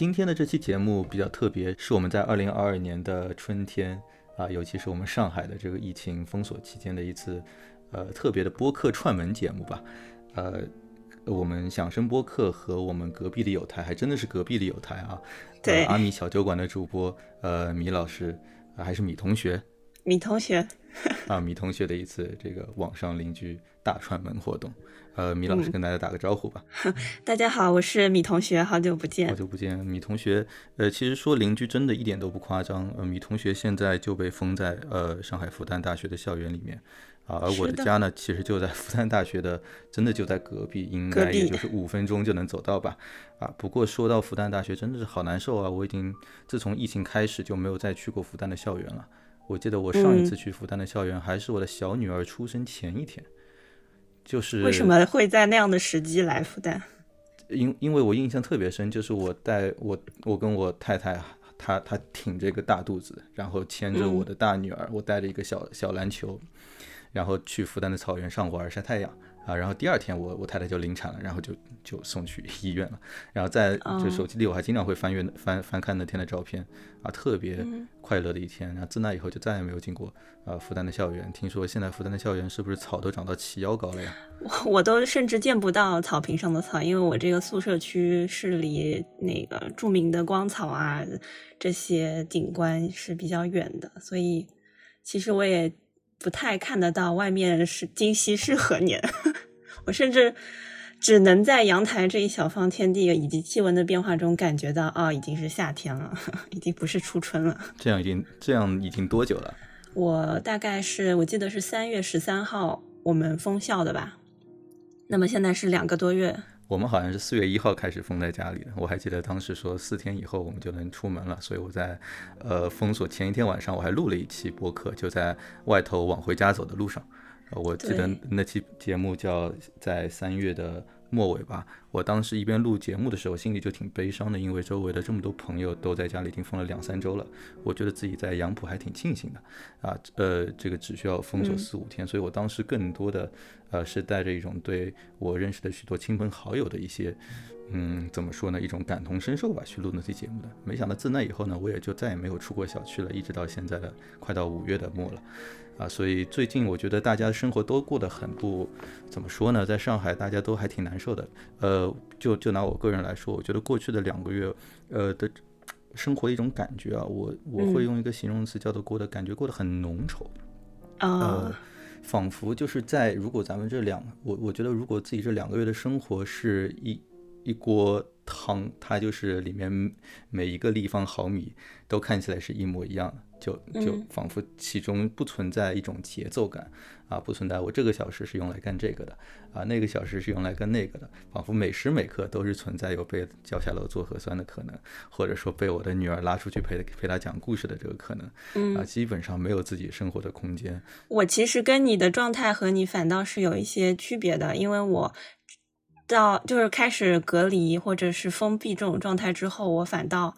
今天的这期节目比较特别，是我们在二零二二年的春天啊，尤其是我们上海的这个疫情封锁期间的一次呃特别的播客串门节目吧。呃，我们响声播客和我们隔壁的有台，还真的是隔壁的有台啊。对，阿米小酒馆的主播呃米老师，还是米同学。米同学。啊，米同学的一次这个网上邻居大串门活动。呃，米老师跟大家打个招呼吧。大家好，我是米同学，好久不见。好久不见，米同学。呃，其实说邻居真的一点都不夸张。呃，米同学现在就被封在呃上海复旦大学的校园里面啊，而我的家呢，其实就在复旦大学的，真的就在隔壁，应该也就是五分钟就能走到吧。啊，不过说到复旦大学，真的是好难受啊！我已经自从疫情开始就没有再去过复旦的校园了。我记得我上一次去复旦的校园还是我的小女儿出生前一天。就是为什么会在那样的时机来复旦？因因为我印象特别深，就是我带我我跟我太太，她她挺着一个大肚子，然后牵着我的大女儿，我带着一个小小篮球，然后去复旦的草原上玩晒太阳。啊，然后第二天我我太太就临产了，然后就就送去医院了。然后在就手机里我还经常会翻阅翻翻看那天的照片，啊，特别快乐的一天。然后自那以后就再也没有进过呃复旦的校园。听说现在复旦的校园是不是草都长到齐腰高了呀？我我都甚至见不到草坪上的草，因为我这个宿舍区是离那个著名的光草啊这些景观是比较远的，所以其实我也。不太看得到外面是今夕是何年，我甚至只能在阳台这一小方天地以及气温的变化中感觉到，哦，已经是夏天了，已经不是初春了。这样已经这样已经多久了？我大概是我记得是三月十三号我们封校的吧，那么现在是两个多月。我们好像是四月一号开始封在家里的，我还记得当时说四天以后我们就能出门了，所以我在，呃，封锁前一天晚上我还录了一期播客，就在外头往回家走的路上，我记得那期节目叫在三月的。末尾吧，我当时一边录节目的时候，心里就挺悲伤的，因为周围的这么多朋友都在家里已经封了两三周了，我觉得自己在杨浦还挺庆幸的，啊，呃，这个只需要封锁四五天，所以我当时更多的，呃，是带着一种对我认识的许多亲朋好友的一些，嗯，怎么说呢，一种感同身受吧，去录那期节目的。没想到自那以后呢，我也就再也没有出过小区了，一直到现在的快到五月的末了。啊，所以最近我觉得大家的生活都过得很不，怎么说呢？在上海大家都还挺难受的。呃，就就拿我个人来说，我觉得过去的两个月，呃的生活的一种感觉啊，我我会用一个形容词叫做过得感觉过得很浓稠。呃，仿佛就是在如果咱们这两，我我觉得如果自己这两个月的生活是一一锅汤，它就是里面每一个立方毫米都看起来是一模一样的。就就仿佛其中不存在一种节奏感啊，不存在我这个小时是用来干这个的啊，那个小时是用来干那个的，仿佛每时每刻都是存在有被叫下楼做核酸的可能，或者说被我的女儿拉出去陪陪她讲故事的这个可能啊，基本上没有自己生活的空间。我其实跟你的状态和你反倒是有一些区别的，因为我到就是开始隔离或者是封闭这种状态之后，我反倒。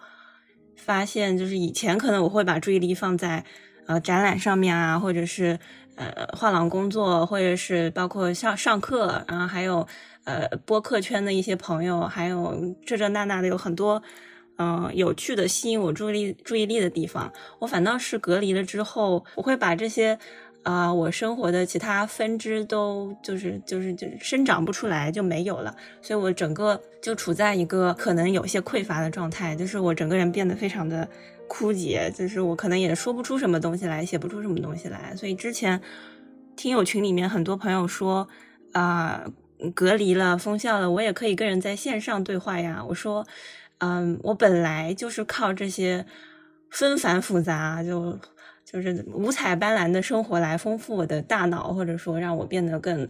发现就是以前可能我会把注意力放在呃展览上面啊，或者是呃画廊工作，或者是包括上上课，然后还有呃播客圈的一些朋友，还有这这那那的有很多嗯有趣的吸引我注意力注意力的地方。我反倒是隔离了之后，我会把这些。啊，我生活的其他分支都就是就是就生长不出来，就没有了，所以我整个就处在一个可能有些匮乏的状态，就是我整个人变得非常的枯竭，就是我可能也说不出什么东西来，写不出什么东西来。所以之前听友群里面很多朋友说啊，隔离了，封校了，我也可以跟人在线上对话呀。我说，嗯，我本来就是靠这些纷繁复杂就。就是五彩斑斓的生活来丰富我的大脑，或者说让我变得更，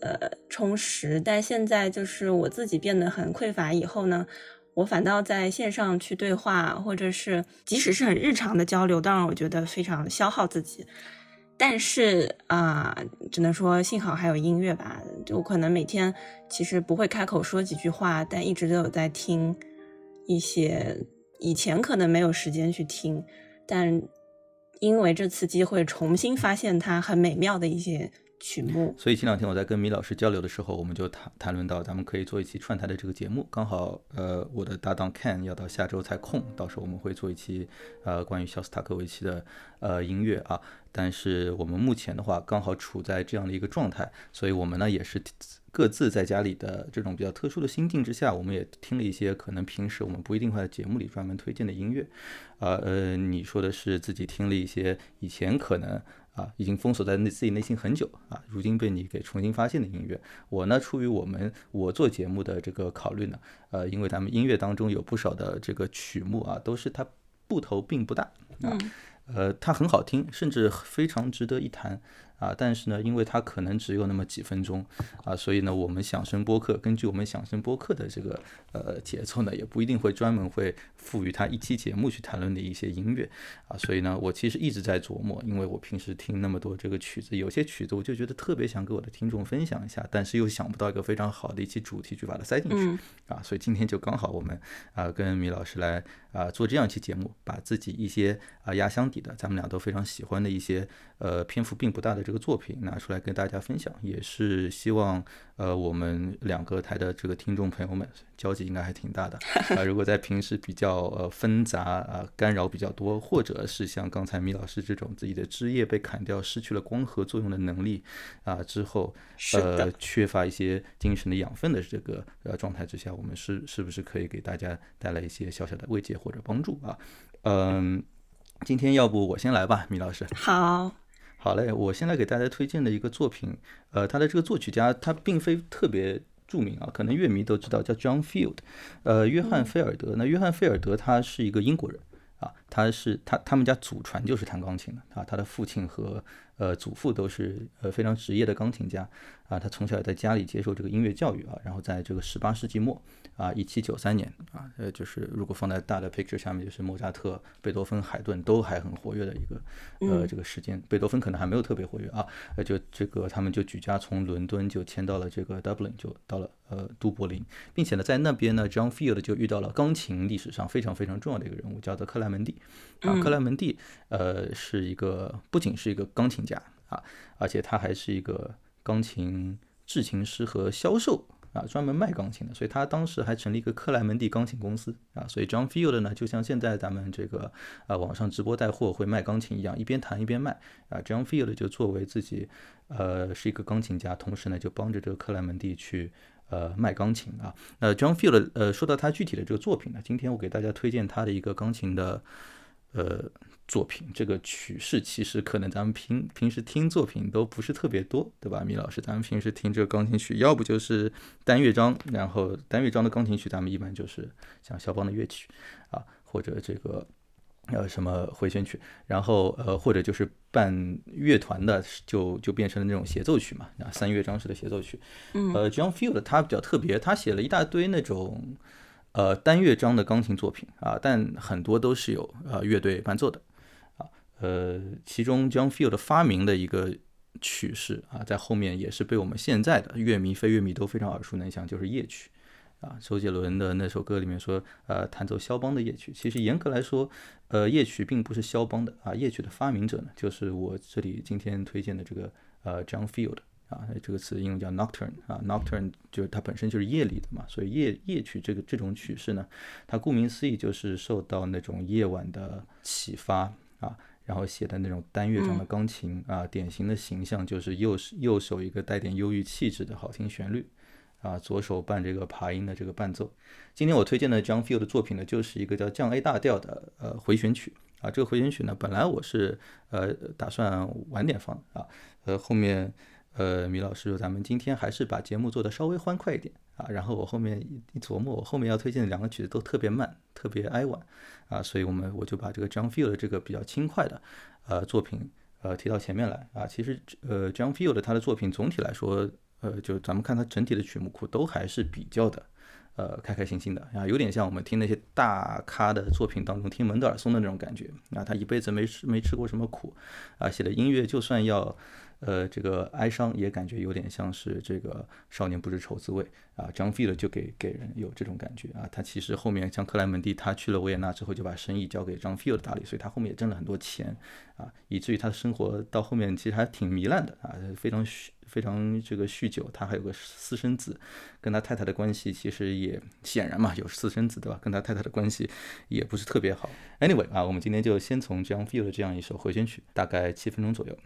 呃，充实。但现在就是我自己变得很匮乏，以后呢，我反倒在线上去对话，或者是即使是很日常的交流，当然我觉得非常消耗自己。但是啊，只能说幸好还有音乐吧。就可能每天其实不会开口说几句话，但一直都有在听一些以前可能没有时间去听，但。因为这次机会重新发现它很美妙的一些曲目。所以前两天我在跟米老师交流的时候，我们就谈谈论到，咱们可以做一期串台的这个节目。刚好，呃，我的搭档 Ken 要到下周才空，到时候我们会做一期，呃，关于肖斯塔科维奇的呃音乐啊。但是我们目前的话，刚好处在这样的一个状态，所以我们呢也是各自在家里的这种比较特殊的心境之下，我们也听了一些可能平时我们不一定会在节目里专门推荐的音乐。啊，呃，你说的是自己听了一些以前可能。啊，已经封锁在内自己内心很久啊，如今被你给重新发现的音乐。我呢，出于我们我做节目的这个考虑呢，呃，因为咱们音乐当中有不少的这个曲目啊，都是它部头并不大啊，呃，它很好听，甚至非常值得一谈。啊，但是呢，因为它可能只有那么几分钟啊，所以呢，我们响声播客根据我们响声播客的这个呃节奏呢，也不一定会专门会赋予它一期节目去谈论的一些音乐啊，所以呢，我其实一直在琢磨，因为我平时听那么多这个曲子，有些曲子我就觉得特别想给我的听众分享一下，但是又想不到一个非常好的一期主题去把它塞进去啊，所以今天就刚好我们啊跟米老师来啊做这样一期节目，把自己一些啊压箱底的，咱们俩都非常喜欢的一些呃篇幅并不大的。这个作品拿出来跟大家分享，也是希望呃我们两个台的这个听众朋友们交集应该还挺大的啊。如果在平时比较呃纷杂啊干扰比较多，或者是像刚才米老师这种自己的枝叶被砍掉，失去了光合作用的能力啊之后，呃缺乏一些精神的养分的这个呃状态之下，我们是是不是可以给大家带来一些小小的慰藉或者帮助啊？嗯，今天要不我先来吧，米老师。好。好嘞，我现在给大家推荐的一个作品，呃，他的这个作曲家他并非特别著名啊，可能乐迷都知道叫 John Field，呃，约翰菲尔德。那约翰菲尔德他是一个英国人啊，他是他他们家祖传就是弹钢琴的啊，他的父亲和呃祖父都是呃非常职业的钢琴家啊，他从小在家里接受这个音乐教育啊，然后在这个十八世纪末。啊，一七九三年啊，呃，就是如果放在大的 picture 下面，就是莫扎特、贝多芬、海顿都还很活跃的一个呃这个时间。贝多芬可能还没有特别活跃啊，呃，就这个他们就举家从伦敦就迁到了这个 Dublin，就到了呃都柏林，并且呢，在那边呢，John Field 就遇到了钢琴历史上非常非常重要的一个人物，叫做克莱门蒂啊。克莱门蒂呃是一个不仅是一个钢琴家啊，而且他还是一个钢琴制琴师和销售。啊，专门卖钢琴的，所以他当时还成立一个克莱门蒂钢琴公司啊。所以 John Field 呢，就像现在咱们这个啊网上直播带货会卖钢琴一样，一边弹一边卖啊。John Field 就作为自己呃是一个钢琴家，同时呢就帮着这个克莱门蒂去呃卖钢琴啊。那 John Field 呃说到他具体的这个作品呢，今天我给大家推荐他的一个钢琴的呃。作品这个曲式其实可能咱们平平时听作品都不是特别多，对吧？米老师，咱们平时听这个钢琴曲，要不就是单乐章，然后单乐章的钢琴曲，咱们一般就是像肖邦的乐曲啊，或者这个呃什么回旋曲，然后呃或者就是伴乐团的，就就变成了那种协奏曲嘛，啊三乐章式的协奏曲。嗯，呃，John Field 他比较特别，他写了一大堆那种呃单乐章的钢琴作品啊，但很多都是有呃乐队伴奏的啊。呃，其中 John Field 发明的一个曲式啊，在后面也是被我们现在的乐迷、非乐迷都非常耳熟能详，就是夜曲啊。周杰伦的那首歌里面说，呃，弹奏肖邦的夜曲。其实严格来说，呃，夜曲并不是肖邦的啊，夜曲的发明者呢，就是我这里今天推荐的这个呃 John Field 啊，这个词英文叫 Nocturne 啊，Nocturne 就是它本身就是夜里的嘛，所以夜夜曲这个这种曲式呢，它顾名思义就是受到那种夜晚的启发啊。然后写的那种单乐章的钢琴啊，典型的形象就是右右手一个带点忧郁气质的好听旋律，啊，左手伴这个爬音的这个伴奏。今天我推荐的 John Field 的作品呢，就是一个叫降 A 大调的呃回旋曲啊。这个回旋曲呢，本来我是呃打算晚点放啊，呃后面呃米老师说咱们今天还是把节目做的稍微欢快一点啊。然后我后面一琢磨，我后面要推荐的两个曲子都特别慢，特别哀婉。啊，所以我们我就把这个 John Field 这个比较轻快的呃作品呃提到前面来啊。其实呃 John Field 他的作品总体来说，呃，就咱们看他整体的曲目库都还是比较的呃开开心心的啊，有点像我们听那些大咖的作品当中听门德尔松的那种感觉啊。他一辈子没吃没吃过什么苦啊，写的音乐就算要。呃，这个哀伤也感觉有点像是这个少年不知愁滋味啊。张飞了就给给人有这种感觉啊。他其实后面像克莱门蒂，他去了维也纳之后就把生意交给张飞了打理，所以他后面也挣了很多钱啊，以至于他的生活到后面其实还挺糜烂的啊，非常非常这个酗酒，他还有个私生子，跟他太太的关系其实也显然嘛有私生子对吧？跟他太太的关系也不是特别好。Anyway 啊，我们今天就先从 John Field 这样一首回旋曲，大概七分钟左右。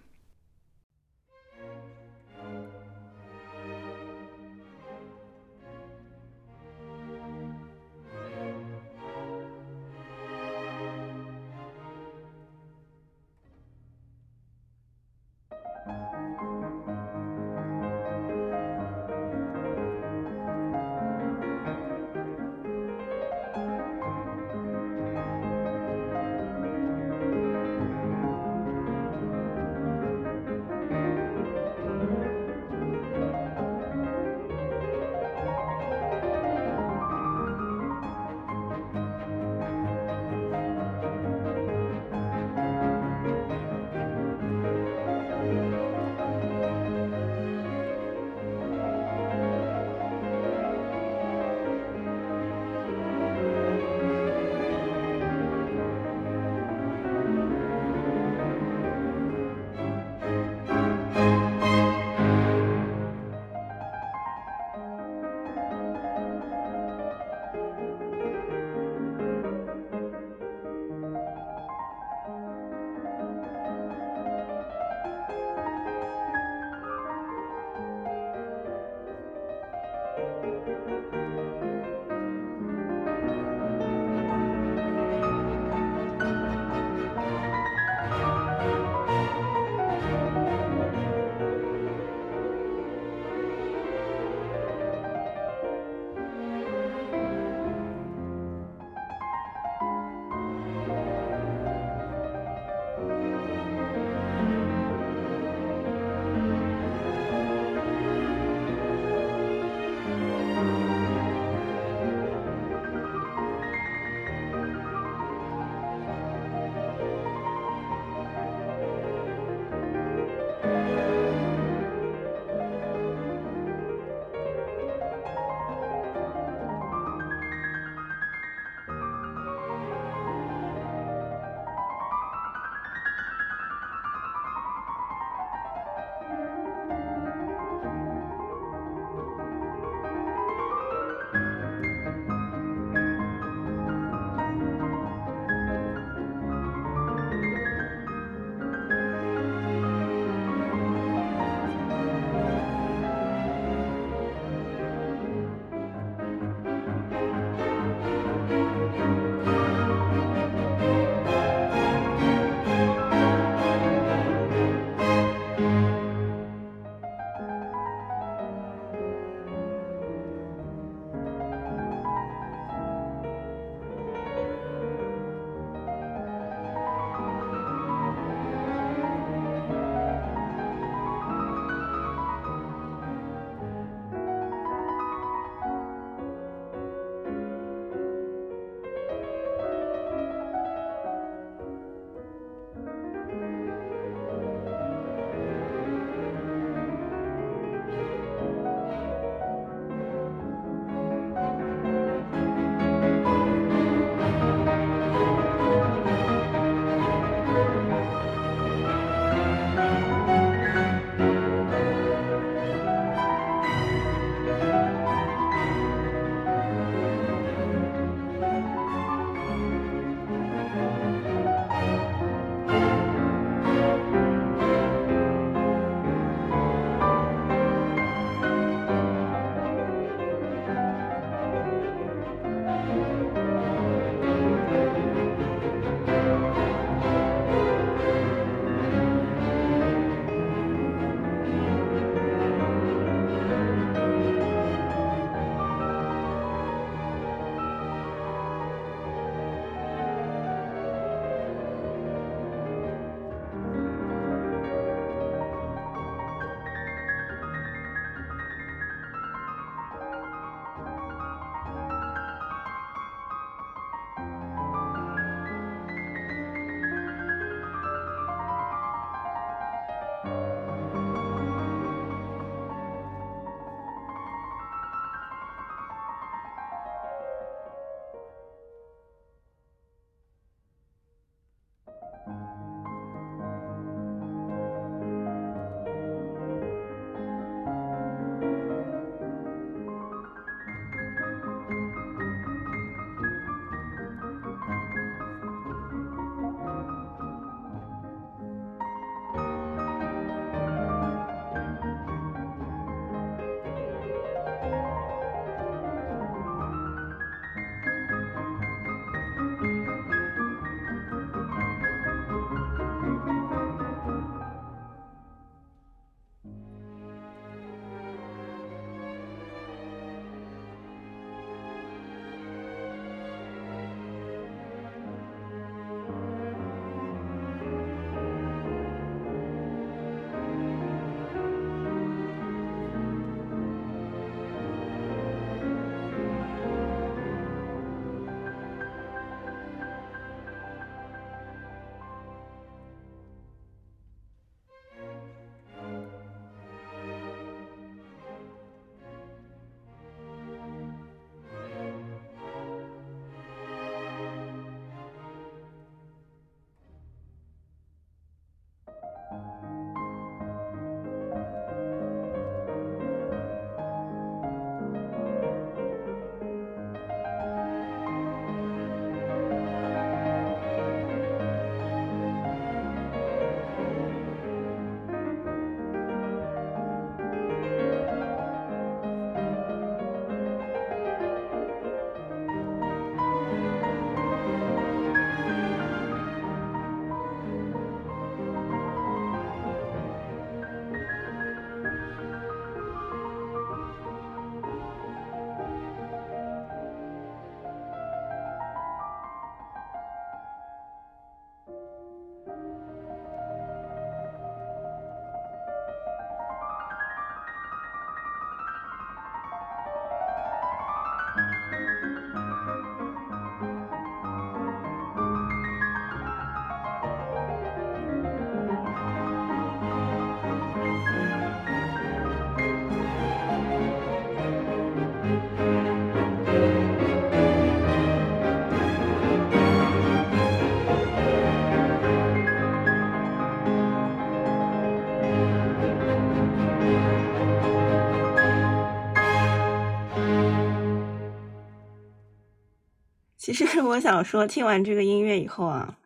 其实我想说，听完这个音乐以后啊，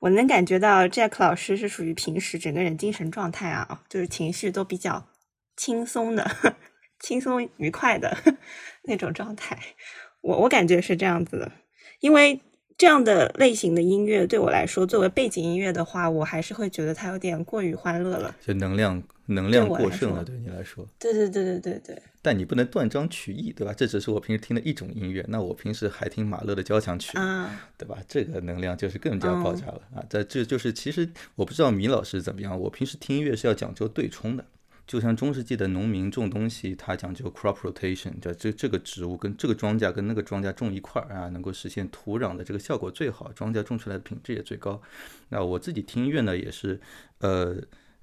我能感觉到 Jack 老师是属于平时整个人精神状态啊，就是情绪都比较轻松的、轻松愉快的 那种状态。我我感觉是这样子的，因为。这样的类型的音乐对我来说，作为背景音乐的话，我还是会觉得它有点过于欢乐了，就能量能量过剩了，对你来说。对对对对对对。但你不能断章取义，对吧？这只是我平时听的一种音乐，那我平时还听马勒的交响曲，啊对吧？这个能量就是更加爆炸了啊！这这就是其实我不知道米老师怎么样，我平时听音乐是要讲究对冲的。就像中世纪的农民种东西，他讲究 crop rotation，叫这这个植物跟这个庄稼跟那个庄稼种一块儿啊，能够实现土壤的这个效果最好，庄稼种出来的品质也最高。那我自己听音乐呢，也是呃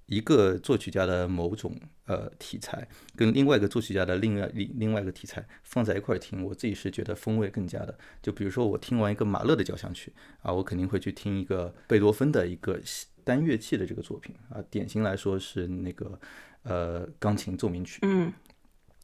一个作曲家的某种呃题材，跟另外一个作曲家的另外另另外一个题材放在一块儿听，我自己是觉得风味更加的。就比如说我听完一个马勒的交响曲啊，我肯定会去听一个贝多芬的一个单乐器的这个作品啊，典型来说是那个。呃，钢琴奏鸣曲，嗯，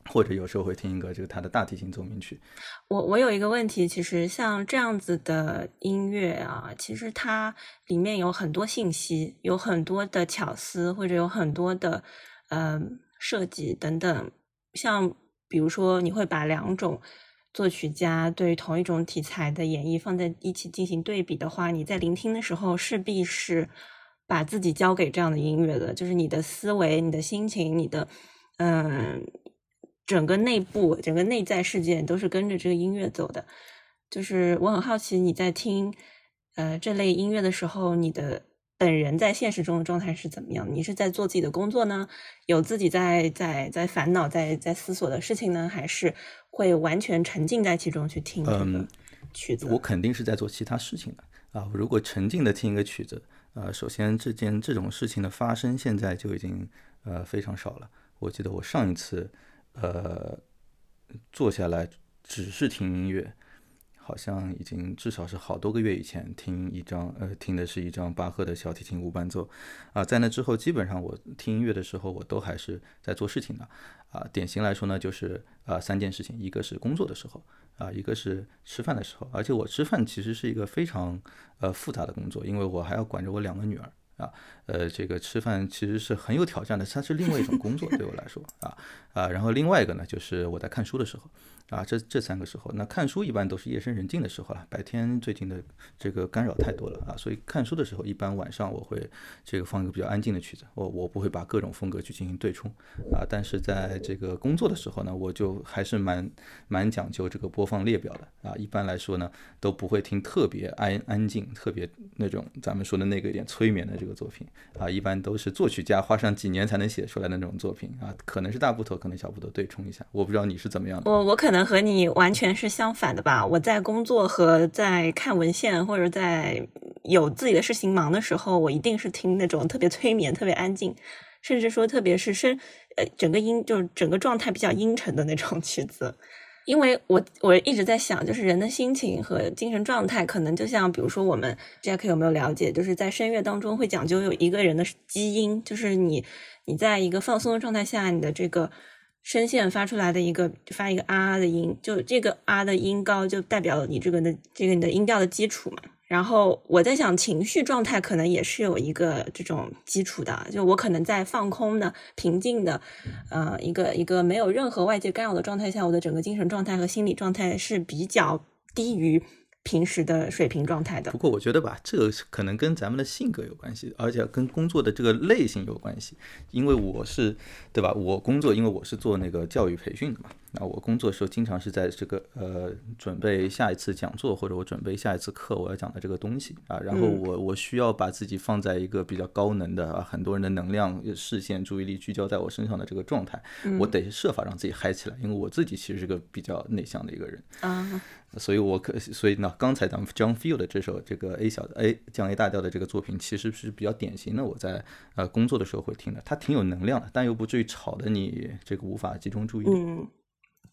或者有时候会听一个这个他的大提琴奏鸣曲。我我有一个问题，其实像这样子的音乐啊，其实它里面有很多信息，有很多的巧思，或者有很多的嗯设计等等。像比如说，你会把两种作曲家对同一种题材的演绎放在一起进行对比的话，你在聆听的时候势必是。把自己交给这样的音乐的，就是你的思维、你的心情、你的嗯，整个内部、整个内在世界都是跟着这个音乐走的。就是我很好奇你在听呃这类音乐的时候，你的本人在现实中的状态是怎么样？你是在做自己的工作呢？有自己在在在烦恼、在在思索的事情呢？还是会完全沉浸在其中去听这个曲子？我肯定是在做其他事情的啊！如果沉浸的听一个曲子。呃，首先这件这种事情的发生，现在就已经呃非常少了。我记得我上一次呃坐下来只是听音乐，好像已经至少是好多个月以前听一张呃听的是一张巴赫的小提琴无伴奏啊。在那之后，基本上我听音乐的时候，我都还是在做事情的啊。典型来说呢，就是啊三件事情，一个是工作的时候。啊，一个是吃饭的时候，而且我吃饭其实是一个非常呃复杂的工作，因为我还要管着我两个女儿啊，呃，这个吃饭其实是很有挑战的，它是另外一种工作对我来说啊啊，然后另外一个呢，就是我在看书的时候。啊，这这三个时候，那看书一般都是夜深人静的时候了。白天最近的这个干扰太多了啊，所以看书的时候，一般晚上我会这个放一个比较安静的曲子，我我不会把各种风格去进行对冲啊。但是在这个工作的时候呢，我就还是蛮蛮讲究这个播放列表的啊。一般来说呢，都不会听特别安安静、特别那种咱们说的那个一点催眠的这个作品啊。一般都是作曲家花上几年才能写出来的那种作品啊，可能是大部头，可能小部头对冲一下。我不知道你是怎么样的。我我可能。和你完全是相反的吧？我在工作和在看文献或者在有自己的事情忙的时候，我一定是听那种特别催眠、特别安静，甚至说特别是声呃整个音就是整个状态比较阴沉的那种曲子。因为我我一直在想，就是人的心情和精神状态，可能就像比如说我们 Jack 有没有了解，就是在声乐当中会讲究有一个人的基因，就是你你在一个放松的状态下，你的这个。声线发出来的一个发一个啊的音，就这个啊的音高就代表你这个的这个你的音调的基础嘛。然后我在想，情绪状态可能也是有一个这种基础的，就我可能在放空的、平静的，呃，一个一个没有任何外界干扰的状态下，我的整个精神状态和心理状态是比较低于。平时的水平状态的。不过我觉得吧，这个可能跟咱们的性格有关系，而且跟工作的这个类型有关系。因为我是，对吧？我工作，因为我是做那个教育培训的嘛。那我工作的时候，经常是在这个呃准备下一次讲座，或者我准备下一次课我要讲的这个东西啊。然后我我需要把自己放在一个比较高能的啊，很多人的能量、视线、注意力聚焦在我身上的这个状态，我得设法让自己嗨起来，因为我自己其实是个比较内向的一个人啊。所以我可所以呢，刚才咱们 John Field 的这首这个 A 小的 A 降 A 大调的这个作品，其实是比较典型的我在呃工作的时候会听的，它挺有能量的，但又不至于吵得你这个无法集中注意力。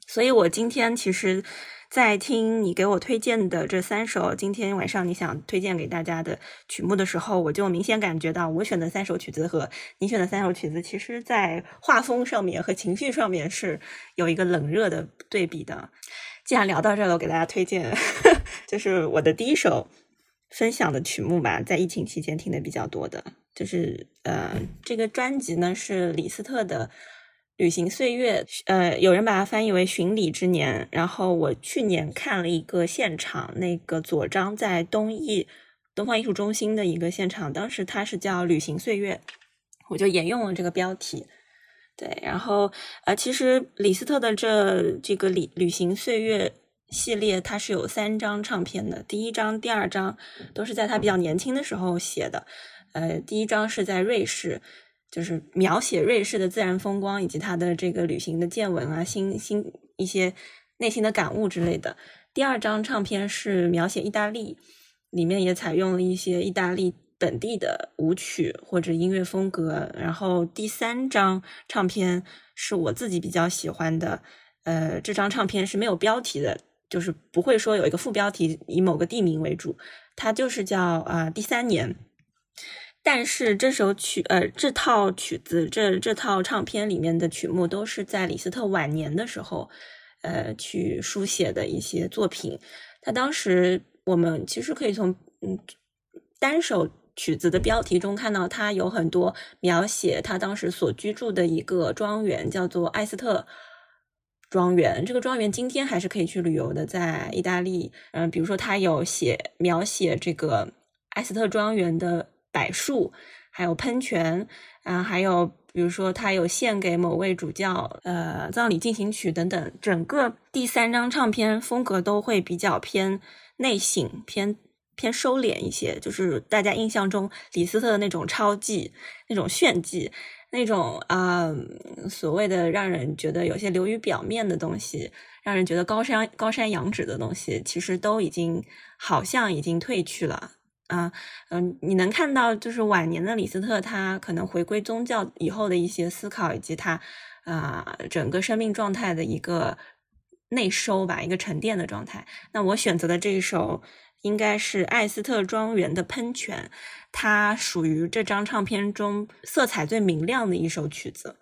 所以，我今天其实，在听你给我推荐的这三首今天晚上你想推荐给大家的曲目的时候，我就明显感觉到，我选的三首曲子和你选的三首曲子，其实在画风上面和情绪上面是有一个冷热的对比的。既然聊到这儿了，我给大家推荐，就是我的第一首分享的曲目吧，在疫情期间听的比较多的，就是呃，这个专辑呢是李斯特的《旅行岁月》，呃，有人把它翻译为《巡礼之年》。然后我去年看了一个现场，那个左张在东艺东方艺术中心的一个现场，当时它是叫《旅行岁月》，我就沿用了这个标题。对，然后呃，其实李斯特的这这个旅旅行岁月系列，它是有三张唱片的。第一张、第二张都是在他比较年轻的时候写的。呃，第一张是在瑞士，就是描写瑞士的自然风光以及他的这个旅行的见闻啊、心心一些内心的感悟之类的。第二张唱片是描写意大利，里面也采用了一些意大利。本地的舞曲或者音乐风格，然后第三张唱片是我自己比较喜欢的，呃，这张唱片是没有标题的，就是不会说有一个副标题以某个地名为主，它就是叫啊第三年。但是这首曲，呃，这套曲子，这这套唱片里面的曲目都是在李斯特晚年的时候，呃，去书写的一些作品。他当时我们其实可以从嗯单首。曲子的标题中看到，他有很多描写他当时所居住的一个庄园，叫做艾斯特庄园。这个庄园今天还是可以去旅游的，在意大利。嗯，比如说他有写描写这个艾斯特庄园的柏树，还有喷泉，啊，还有比如说他有献给某位主教呃葬礼进行曲等等。整个第三张唱片风格都会比较偏内省，偏。偏收敛一些，就是大家印象中李斯特的那种超技、那种炫技、那种啊所谓的让人觉得有些流于表面的东西，让人觉得高山高山仰止的东西，其实都已经好像已经褪去了啊。嗯，你能看到就是晚年的李斯特，他可能回归宗教以后的一些思考，以及他啊整个生命状态的一个内收吧，一个沉淀的状态。那我选择的这一首。应该是艾斯特庄园的喷泉，它属于这张唱片中色彩最明亮的一首曲子。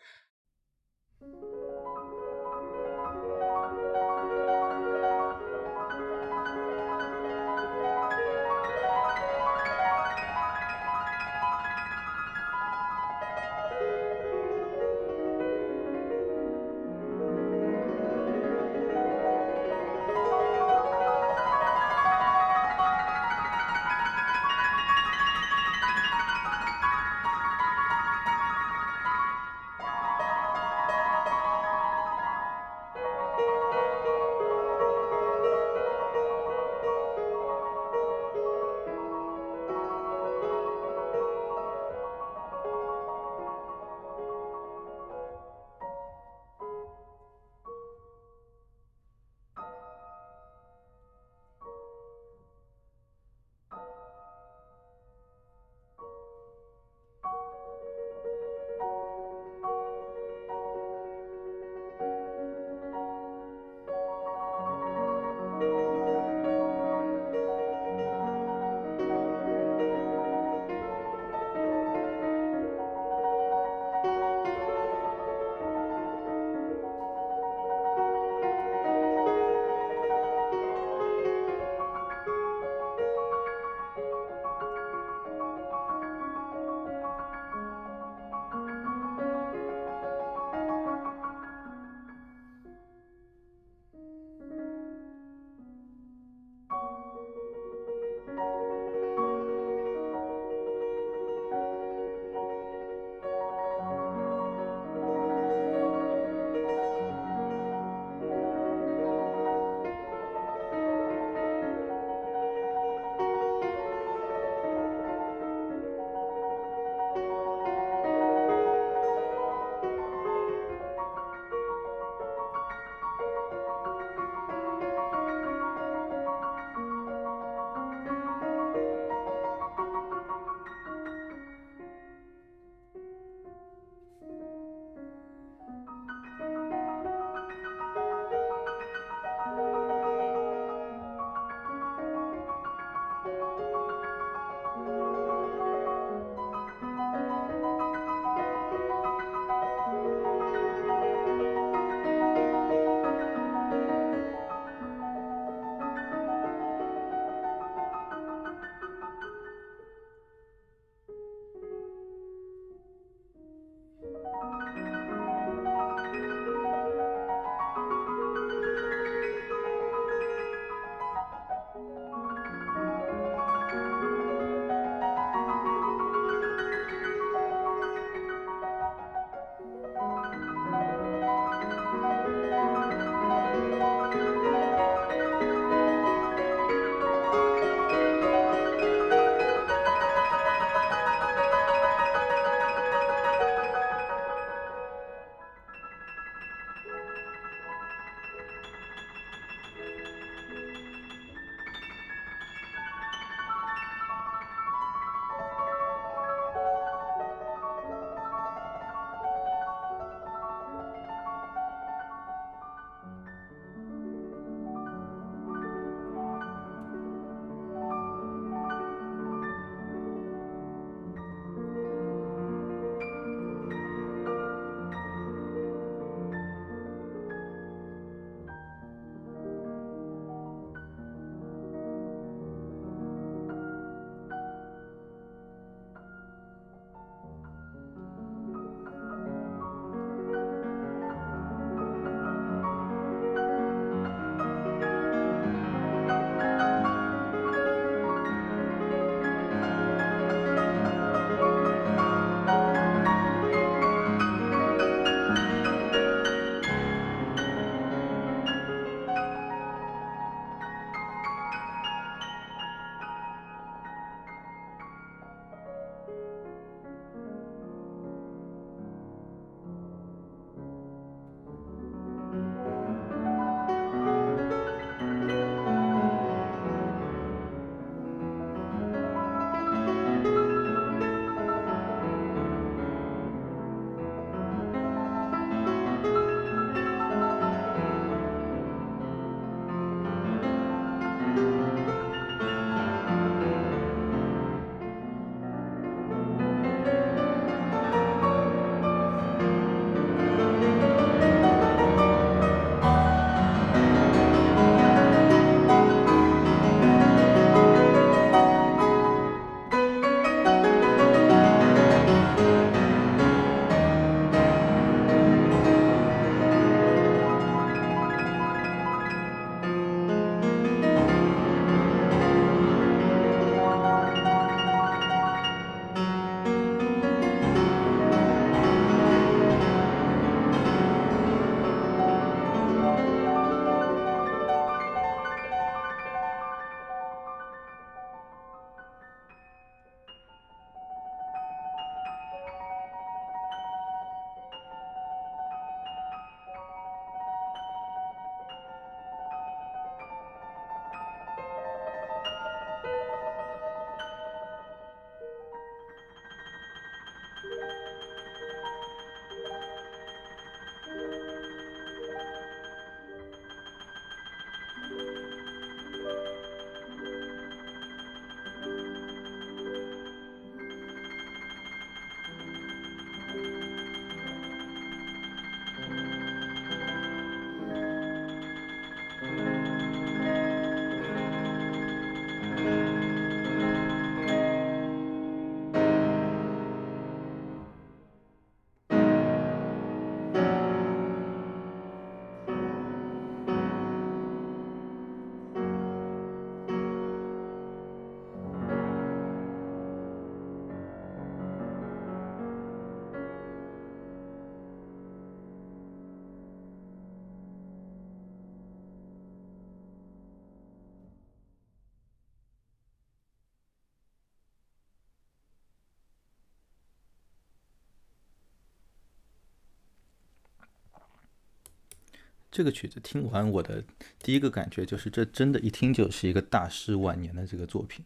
这个曲子听完，我的第一个感觉就是，这真的一听就是一个大师晚年的这个作品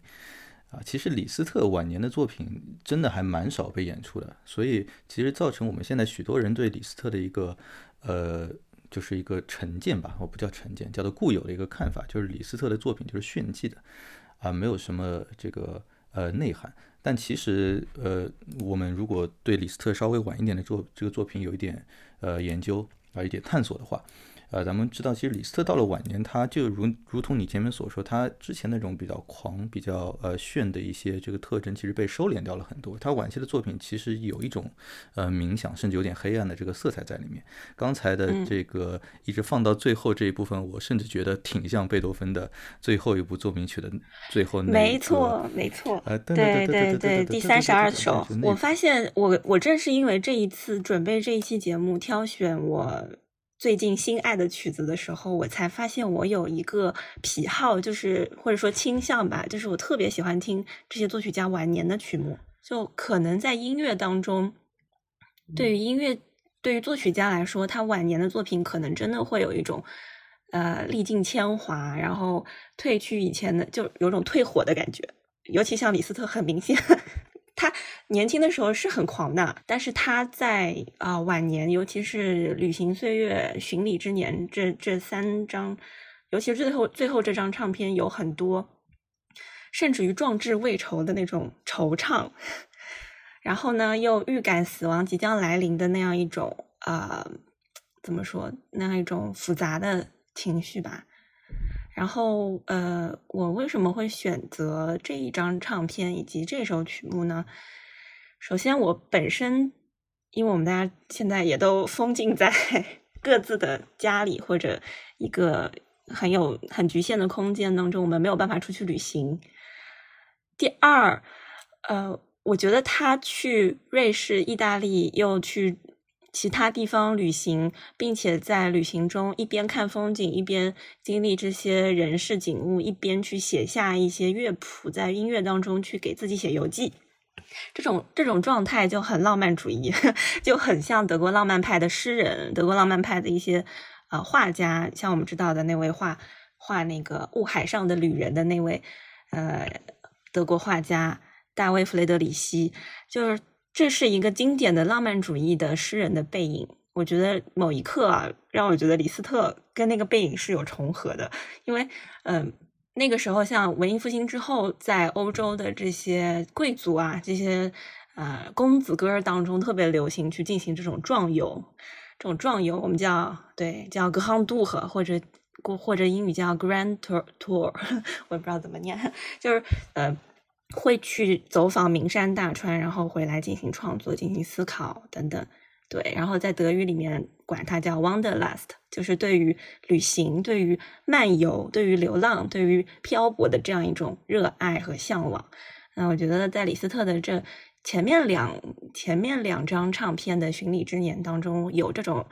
啊。其实李斯特晚年的作品真的还蛮少被演出的，所以其实造成我们现在许多人对李斯特的一个呃，就是一个成见吧，我不叫成见，叫做固有的一个看法，就是李斯特的作品就是炫技的啊，没有什么这个呃内涵。但其实呃，我们如果对李斯特稍微晚一点的作这个作品有一点呃研究啊，一点探索的话，呃，咱们知道，其实李斯特到了晚年，他就如如同你前面所说，他之前那种比较狂、比较呃炫的一些这个特征，其实被收敛掉了很多。他晚期的作品其实有一种呃冥想，甚至有点黑暗的这个色彩在里面。刚才的这个一直放到最后这一部分，我甚至觉得挺像贝多芬的最后一部奏鸣曲的最后那没错，没错。呃，对对对，第三十二首。我发现，我我正是因为这一次准备这一期节目，挑选我。最近心爱的曲子的时候，我才发现我有一个癖好，就是或者说倾向吧，就是我特别喜欢听这些作曲家晚年的曲目。就可能在音乐当中，对于音乐，对于作曲家来说，他晚年的作品可能真的会有一种呃历尽铅华，然后褪去以前的，就有种退火的感觉。尤其像李斯特，很明显。他年轻的时候是很狂的，但是他在啊晚年，尤其是《旅行岁月》《巡礼之年》这这三张，尤其是最后最后这张唱片，有很多甚至于壮志未酬的那种惆怅，然后呢，又预感死亡即将来临的那样一种啊，怎么说那样一种复杂的情绪吧。然后，呃，我为什么会选择这一张唱片以及这首曲目呢？首先，我本身，因为我们大家现在也都封禁在 各自的家里或者一个很有很局限的空间当中，我们没有办法出去旅行。第二，呃，我觉得他去瑞士、意大利，又去。其他地方旅行，并且在旅行中一边看风景，一边经历这些人事景物，一边去写下一些乐谱，在音乐当中去给自己写游记。这种这种状态就很浪漫主义，就很像德国浪漫派的诗人，德国浪漫派的一些呃画家，像我们知道的那位画画那个雾海上的旅人的那位呃德国画家大卫弗雷德里希，就是。这是一个经典的浪漫主义的诗人的背影。我觉得某一刻啊，让我觉得李斯特跟那个背影是有重合的。因为，嗯，那个时候像文艺复兴之后，在欧洲的这些贵族啊，这些呃公子哥当中，特别流行去进行这种壮游。这种壮游，我们叫对叫格航渡河，或者或或者英语叫 Grand Tour，我也不知道怎么念，就是呃。会去走访名山大川，然后回来进行创作、进行思考等等。对，然后在德语里面管它叫 Wanderlust，就是对于旅行、对于漫游、对于流浪、对于漂泊的这样一种热爱和向往。那我觉得在李斯特的这前面两前面两张唱片的巡礼之年当中，有这种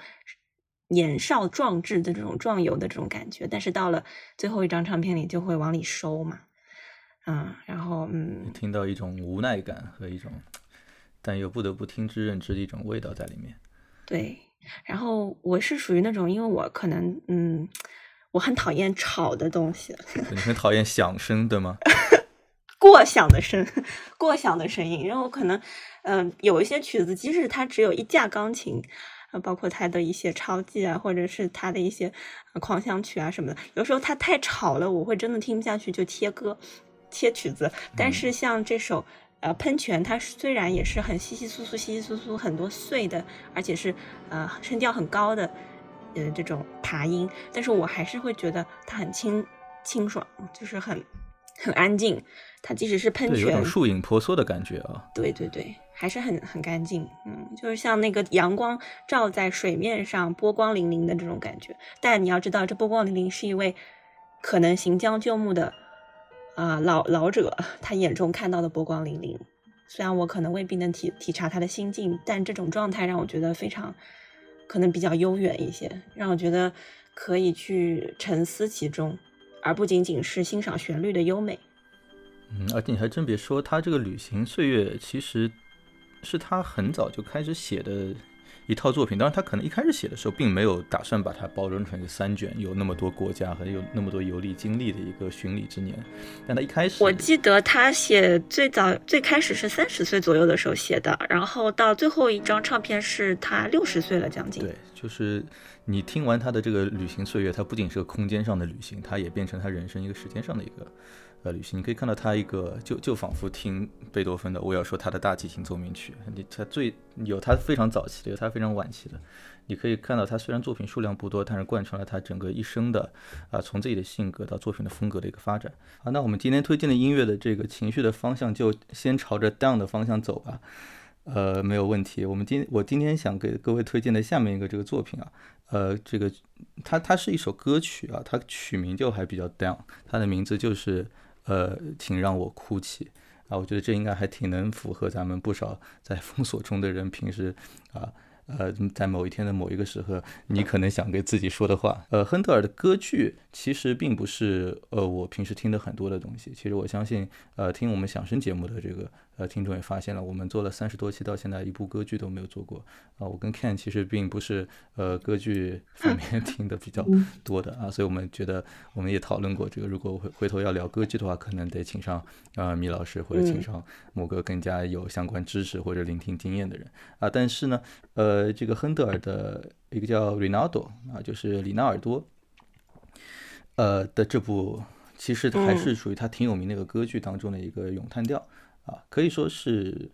年少壮志的这种壮游的这种感觉，但是到了最后一张唱片里，就会往里收嘛。嗯，然后嗯，听到一种无奈感和一种，但又不得不听之任之的一种味道在里面。对，然后我是属于那种，因为我可能嗯，我很讨厌吵的东西。你很讨厌响声，对吗？过响的声，过响的声音。然后可能嗯，有一些曲子，即使它只有一架钢琴，啊，包括它的一些超技啊，或者是它的一些狂想曲啊什么的，有时候它太吵了，我会真的听不下去，就切歌。切曲子，但是像这首呃喷泉，它虽然也是很稀稀疏疏、稀稀疏疏很多碎的，而且是呃声调很高的呃这种爬音，但是我还是会觉得它很清清爽，就是很很安静。它即使是喷泉，有种树影婆娑的感觉啊。对对对，还是很很干净，嗯，就是像那个阳光照在水面上，波光粼粼的这种感觉。但你要知道，这波光粼粼是一位可能行将就木的。啊，老老者他眼中看到的波光粼粼，虽然我可能未必能体体察他的心境，但这种状态让我觉得非常可能比较悠远一些，让我觉得可以去沉思其中，而不仅仅是欣赏旋律的优美。嗯，而且你还真别说，他这个旅行岁月其实是他很早就开始写的一套作品。当然，他可能一开始写的时候，并没有打算把它包装成一个三卷，有那么多国家和有那么多游历经历的一个巡礼之年。但他一开始，我记得他写最早最开始是三十岁左右的时候写的，然后到最后一张唱片是他六十岁了将近。对，就是你听完他的这个旅行岁月，它不仅是个空间上的旅行，它也变成他人生一个时间上的一个。呃，旅行你可以看到他一个，就就仿佛听贝多芬的，我要说他的大提琴奏鸣曲，你他最有他非常早期的，有他非常晚期的，你可以看到他虽然作品数量不多，但是贯穿了他整个一生的啊，从自己的性格到作品的风格的一个发展。好，那我们今天推荐的音乐的这个情绪的方向，就先朝着 down 的方向走吧。呃，没有问题。我们今我今天想给各位推荐的下面一个这个作品啊，呃，这个它它是一首歌曲啊，它曲名就还比较 down，它的名字就是。呃，挺让我哭泣啊！我觉得这应该还挺能符合咱们不少在封锁中的人平时啊。呃，在某一天的某一个时刻，你可能想给自己说的话。呃，亨德尔的歌剧其实并不是呃我平时听的很多的东西。其实我相信，呃，听我们响声节目的这个呃听众也发现了，我们做了三十多期，到现在一部歌剧都没有做过啊。我跟 Ken 其实并不是呃歌剧 方面听的比较多的啊，所以我们觉得我们也讨论过这个，如果回回头要聊歌剧的话，可能得请上啊米老师或者请上某个更加有相关知识或者聆听经验的人啊。但是呢，呃。呃，这个亨德尔的一个叫 Rinaldo 啊，就是里纳尔多，呃的这部其实还是属于他挺有名的一个歌剧当中的一个咏叹调啊，可以说是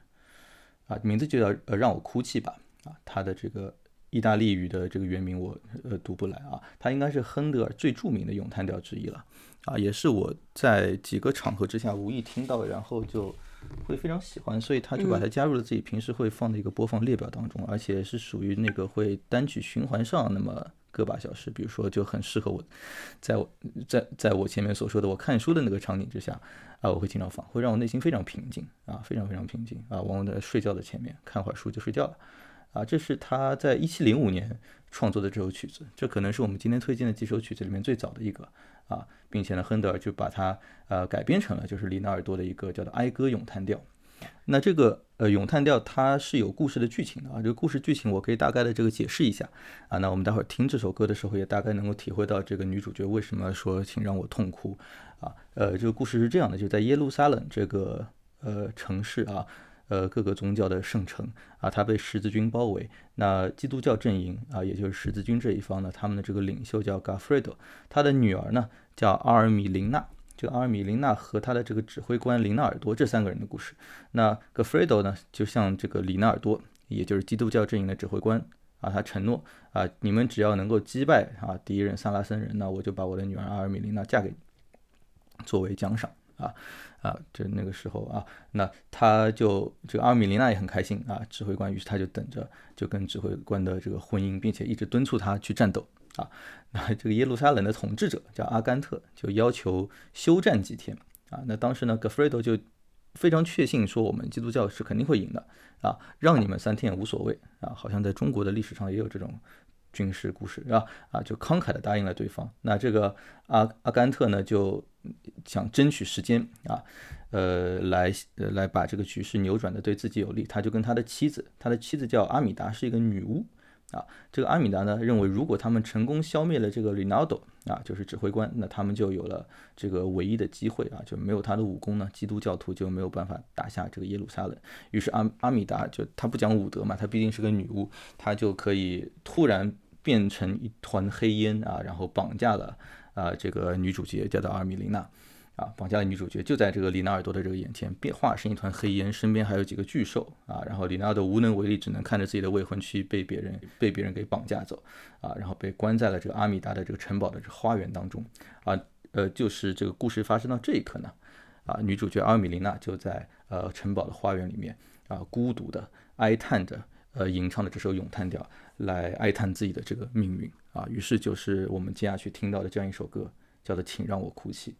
啊，名字就叫呃让我哭泣吧啊，他的这个意大利语的这个原名我呃读不来啊，他应该是亨德尔最著名的咏叹调之一了啊，也是我在几个场合之下无意听到，然后就。会非常喜欢，所以他就把它加入了自己平时会放的一个播放列表当中，而且是属于那个会单曲循环上那么个把小时，比如说就很适合我，在我在在我前面所说的我看书的那个场景之下啊，我会经常放，会让我内心非常平静啊，非常非常平静啊，往往在睡觉的前面看会儿书就睡觉了啊，这是他在一七零五年创作的这首曲子，这可能是我们今天推荐的几首曲子里面最早的一个。啊，并且呢，亨德尔就把它呃改编成了就是里纳尔多的一个叫做哀歌咏叹调。那这个呃咏叹调它是有故事的剧情的啊，这个故事剧情我可以大概的这个解释一下啊。那我们待会儿听这首歌的时候也大概能够体会到这个女主角为什么说请让我痛哭啊。呃，这个故事是这样的，就在耶路撒冷这个呃城市啊。呃，各个宗教的圣城啊，他被十字军包围。那基督教阵营啊，也就是十字军这一方呢，他们的这个领袖叫 Gafredo，他的女儿呢叫阿尔米琳娜。这个阿尔米琳娜和他的这个指挥官林纳尔多这三个人的故事。那 Gaffredo 呢，就像这个里纳尔多，也就是基督教阵营的指挥官啊，他承诺啊，你们只要能够击败啊敌人萨拉森人，那我就把我的女儿阿尔米琳娜嫁给你，作为奖赏啊。啊，就那个时候啊，那他就这个阿米琳娜也很开心啊。指挥官于是他就等着，就跟指挥官的这个婚姻，并且一直敦促他去战斗啊。那这个耶路撒冷的统治者叫阿甘特，就要求休战几天啊。那当时呢，格弗雷多就非常确信说，我们基督教是肯定会赢的啊，让你们三天也无所谓啊。好像在中国的历史上也有这种军事故事是吧？啊，就慷慨地答应了对方。那这个阿阿甘特呢就。想争取时间啊，呃，来呃来把这个局势扭转的对自己有利，他就跟他的妻子，他的妻子叫阿米达，是一个女巫啊。这个阿米达呢认为，如果他们成功消灭了这个 Rinaldo 啊，就是指挥官，那他们就有了这个唯一的机会啊，就没有他的武功呢，基督教徒就没有办法打下这个耶路撒冷。于是阿阿米达就他不讲武德嘛，他毕竟是个女巫，他就可以突然变成一团黑烟啊，然后绑架了。啊，这个女主角叫做阿尔米琳娜，啊，绑架了女主角就在这个里纳尔多的这个眼前变化成一团黑烟，身边还有几个巨兽啊，然后里纳尔多无能为力，只能看着自己的未婚妻被别人被别人给绑架走，啊，然后被关在了这个阿米达的这个城堡的这花园当中，啊，呃，就是这个故事发生到这一刻呢，啊，女主角阿尔米琳娜就在呃城堡的花园里面啊，孤独的哀叹着，呃，吟唱的这首咏叹调来哀叹自己的这个命运。啊，于是就是我们接下去听到的这样一首歌，叫做《请让我哭泣》。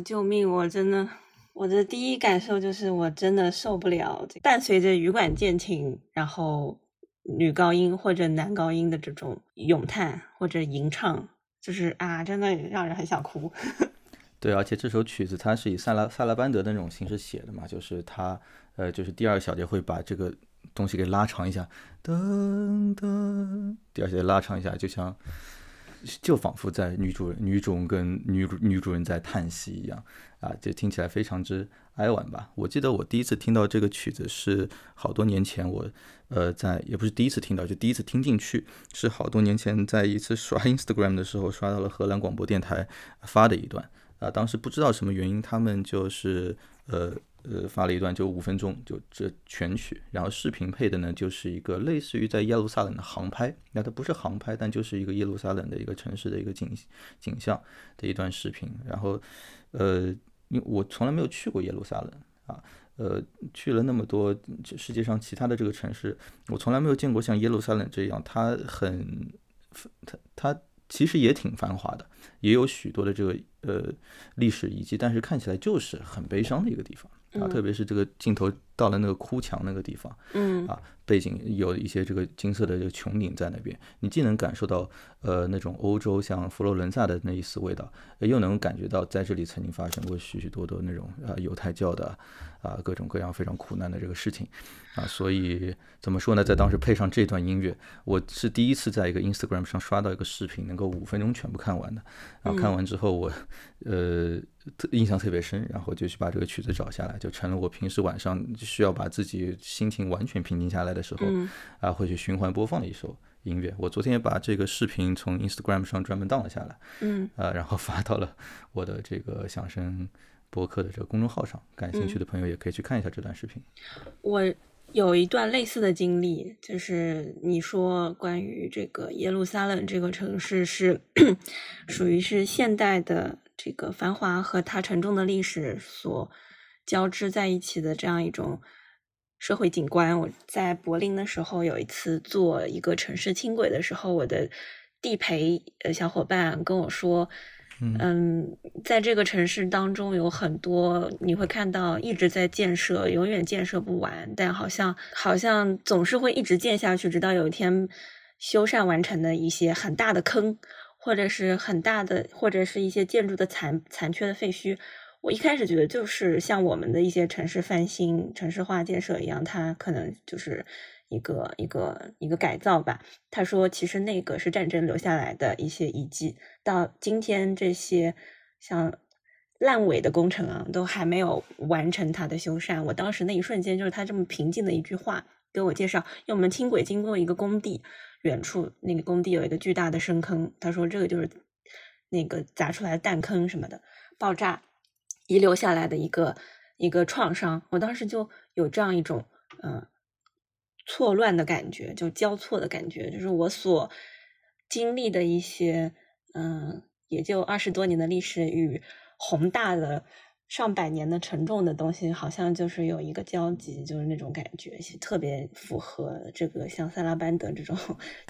救命！我真的，我的第一感受就是我真的受不了。伴随着羽管键琴，然后女高音或者男高音的这种咏叹或者吟唱，就是啊，真的让人很想哭。对，而且这首曲子它是以萨拉萨拉班德的那种形式写的嘛，就是它呃，就是第二小节会把这个东西给拉长一下，噔噔，第二小节拉长一下，就像。就仿佛在女主人、女主人跟女主女主人在叹息一样啊，就听起来非常之哀婉吧。我记得我第一次听到这个曲子是好多年前，我呃在也不是第一次听到，就第一次听进去是好多年前在一次刷 Instagram 的时候刷到了荷兰广播电台发的一段啊，当时不知道什么原因，他们就是呃。呃，发了一段就五分钟，就这全曲，然后视频配的呢，就是一个类似于在耶路撒冷的航拍，那它不是航拍，但就是一个耶路撒冷的一个城市的一个景景象的一段视频。然后，呃，因为我从来没有去过耶路撒冷啊，呃，去了那么多世界上其他的这个城市，我从来没有见过像耶路撒冷这样，它很，它它其实也挺繁华的，也有许多的这个呃历史遗迹，但是看起来就是很悲伤的一个地方。啊，特别是这个镜头到了那个哭墙那个地方，嗯，啊，背景有一些这个金色的这个穹顶在那边，你既能感受到呃那种欧洲像佛罗伦萨的那一丝味道，又能感觉到在这里曾经发生过许许多多那种啊犹太教的啊各种各样非常苦难的这个事情，啊，所以怎么说呢，在当时配上这段音乐，我是第一次在一个 Instagram 上刷到一个视频，能够五分钟全部看完的，然后看完之后我呃。印象特别深，然后就去把这个曲子找下来，就成了我平时晚上需要把自己心情完全平静下来的时候，啊，会去循环播放的一首音乐。我昨天也把这个视频从 Instagram 上专门 down 了下来，嗯，啊，然后发到了我的这个响声播客的这个公众号上，感兴趣的朋友也可以去看一下这段视频。我有一段类似的经历，就是你说关于这个耶路撒冷这个城市是 属于是现代的。这个繁华和它沉重的历史所交织在一起的这样一种社会景观。我在柏林的时候，有一次坐一个城市轻轨的时候，我的地陪呃小伙伴跟我说：“嗯，在这个城市当中，有很多你会看到一直在建设，永远建设不完，但好像好像总是会一直建下去，直到有一天修缮完成的一些很大的坑。”或者是很大的，或者是一些建筑的残残缺的废墟。我一开始觉得就是像我们的一些城市翻新、城市化建设一样，它可能就是一个一个一个改造吧。他说，其实那个是战争留下来的一些遗迹，到今天这些像烂尾的工程啊，都还没有完成它的修缮。我当时那一瞬间，就是他这么平静的一句话，给我介绍，因为我们轻轨经过一个工地。远处那个工地有一个巨大的深坑，他说这个就是那个砸出来的弹坑什么的，爆炸遗留下来的一个一个创伤。我当时就有这样一种嗯错乱的感觉，就交错的感觉，就是我所经历的一些嗯，也就二十多年的历史与宏大的。上百年的沉重的东西，好像就是有一个交集，就是那种感觉，特别符合这个像萨拉班德这种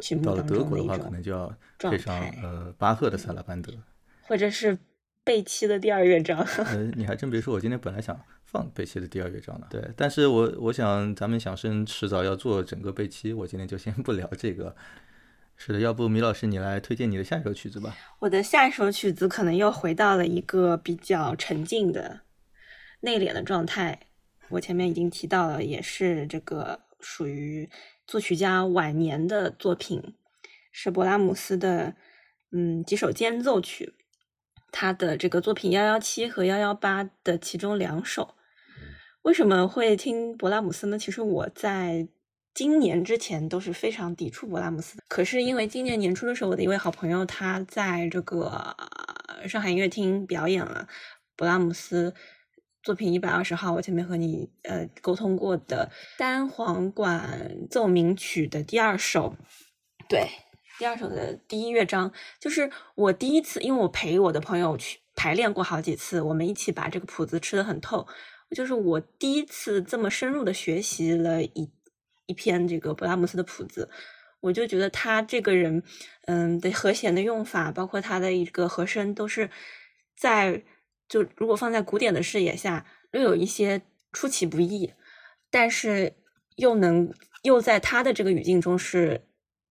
曲目当中的德国的话，可能就要配上呃巴赫的萨拉班德，或者是贝七的第二乐章。呃，你还真别说，我今天本来想放贝七的第二乐章的，对，但是我我想咱们响声迟早要做整个贝七，我今天就先不聊这个。是的，要不米老师你来推荐你的下一首曲子吧？我的下一首曲子可能又回到了一个比较沉静的、内敛的状态。我前面已经提到了，也是这个属于作曲家晚年的作品，是勃拉姆斯的嗯几首间奏曲，他的这个作品幺幺七和幺幺八的其中两首。为什么会听勃拉姆斯呢？其实我在。今年之前都是非常抵触勃拉姆斯的，可是因为今年年初的时候，我的一位好朋友他在这个上海音乐厅表演了勃拉姆斯作品一百二十号，我前面和你呃沟通过的单簧管奏鸣曲的第二首，对，第二首的第一乐章，就是我第一次，因为我陪我的朋友去排练过好几次，我们一起把这个谱子吃的很透，就是我第一次这么深入的学习了一。一篇这个勃拉姆斯的谱子，我就觉得他这个人，嗯的和弦的用法，包括他的一个和声，都是在就如果放在古典的视野下，又有一些出其不意，但是又能又在他的这个语境中是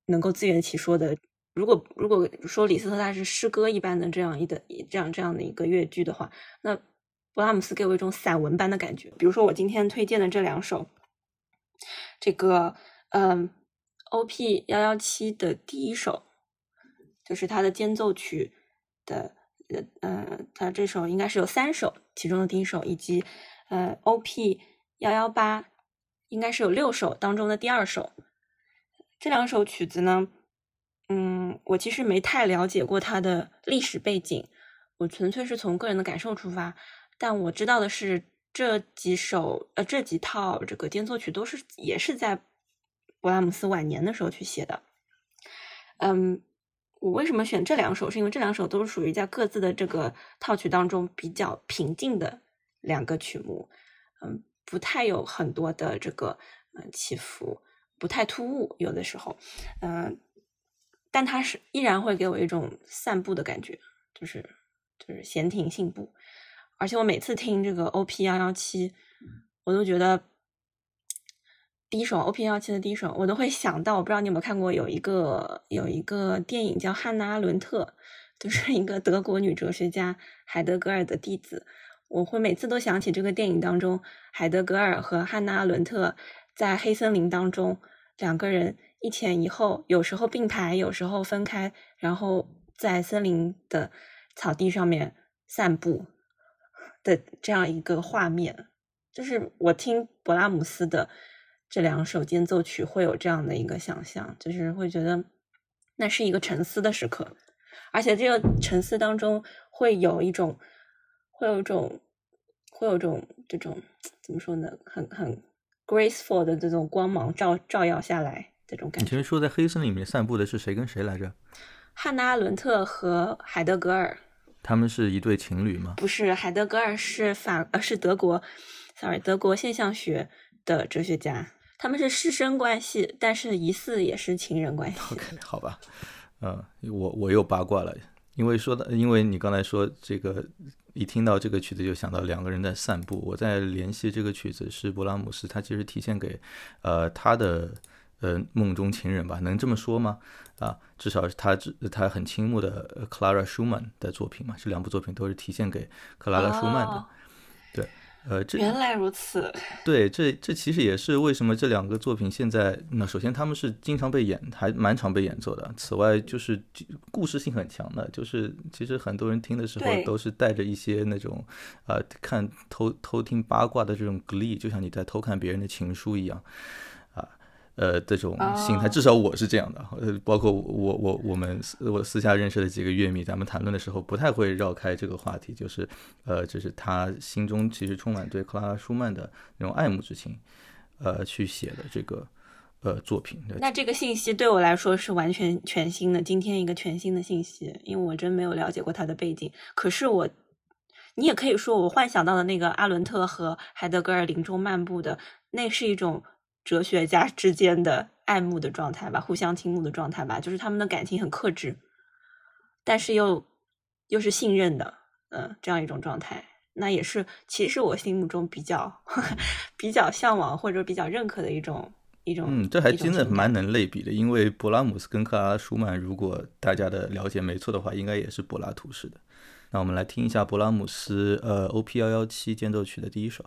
能够自圆其说的。如果如果说李斯特他是诗歌一般的这样一的这样这样的一个乐句的话，那勃拉姆斯给我一种散文般的感觉。比如说我今天推荐的这两首，这个嗯，O.P. 幺幺七的第一首，就是他的间奏曲的呃呃，他这首应该是有三首，其中的第一首，以及呃 O.P. 幺幺八应该是有六首当中的第二首，这两首曲子呢。嗯，我其实没太了解过它的历史背景，我纯粹是从个人的感受出发。但我知道的是，这几首呃这几套这个间奏曲都是也是在勃拉姆斯晚年的时候去写的。嗯，我为什么选这两首？是因为这两首都是属于在各自的这个套曲当中比较平静的两个曲目，嗯，不太有很多的这个嗯起伏，不太突兀，有的时候，嗯。但它是依然会给我一种散步的感觉，就是就是闲庭信步，而且我每次听这个 O P 幺幺七，我都觉得第一首 O P 幺幺七的第一首，我都会想到，我不知道你有没有看过，有一个有一个电影叫《汉娜阿伦特》，就是一个德国女哲学家海德格尔的弟子，我会每次都想起这个电影当中，海德格尔和汉娜阿伦特在黑森林当中两个人。一前一后，有时候并排，有时候分开，然后在森林的草地上面散步的这样一个画面，就是我听勃拉姆斯的这两首间奏曲会有这样的一个想象，就是会觉得那是一个沉思的时刻，而且这个沉思当中会有一种，会有一种，会有种这种怎么说呢？很很 graceful 的这种光芒照照耀下来。这种感觉。你前面说在黑森林里面散步的是谁跟谁来着？汉娜·阿伦特和海德格尔。他们是一对情侣吗？不是，海德格尔是法呃是德国，sorry，德国现象学的哲学家。他们是师生关系，但是疑似也是情人关系。OK，好吧，嗯，我我又八卦了，因为说的，因为你刚才说这个，一听到这个曲子就想到两个人在散步。我在联系这个曲子是勃拉姆斯，他其实提献给呃他的。呃，梦中情人吧，能这么说吗？啊，至少是他他很倾慕的 clara shuman 的作品嘛，这两部作品都是提献给 clara shuman 的。对，呃，这原来如此。对，这这其实也是为什么这两个作品现在，那首先他们是经常被演，还蛮常被演奏的。此外，就是故事性很强的，就是其实很多人听的时候都是带着一些那种呃看偷偷听八卦的这种 glee，就像你在偷看别人的情书一样。呃，这种心态，至少我是这样的。呃，包括我我我们我私下认识的几个乐迷，咱们谈论的时候不太会绕开这个话题，就是呃，就是他心中其实充满对克拉拉舒曼的那种爱慕之情，呃，去写的这个呃作品。那这个信息对我来说是完全全新的，今天一个全新的信息，因为我真没有了解过他的背景。可是我，你也可以说我幻想到的那个阿伦特和海德格尔林中漫步的，那是一种。哲学家之间的爱慕的状态吧，互相倾慕的状态吧，就是他们的感情很克制，但是又又是信任的，嗯，这样一种状态，那也是其实我心目中比较 比较向往或者比较认可的一种一种。嗯，这还真的蛮能类比的，因为勃拉姆斯跟克拉拉舒曼，如果大家的了解没错的话，应该也是柏拉图式的。那我们来听一下勃拉姆斯呃 O.P. 幺幺七间奏曲的第一首。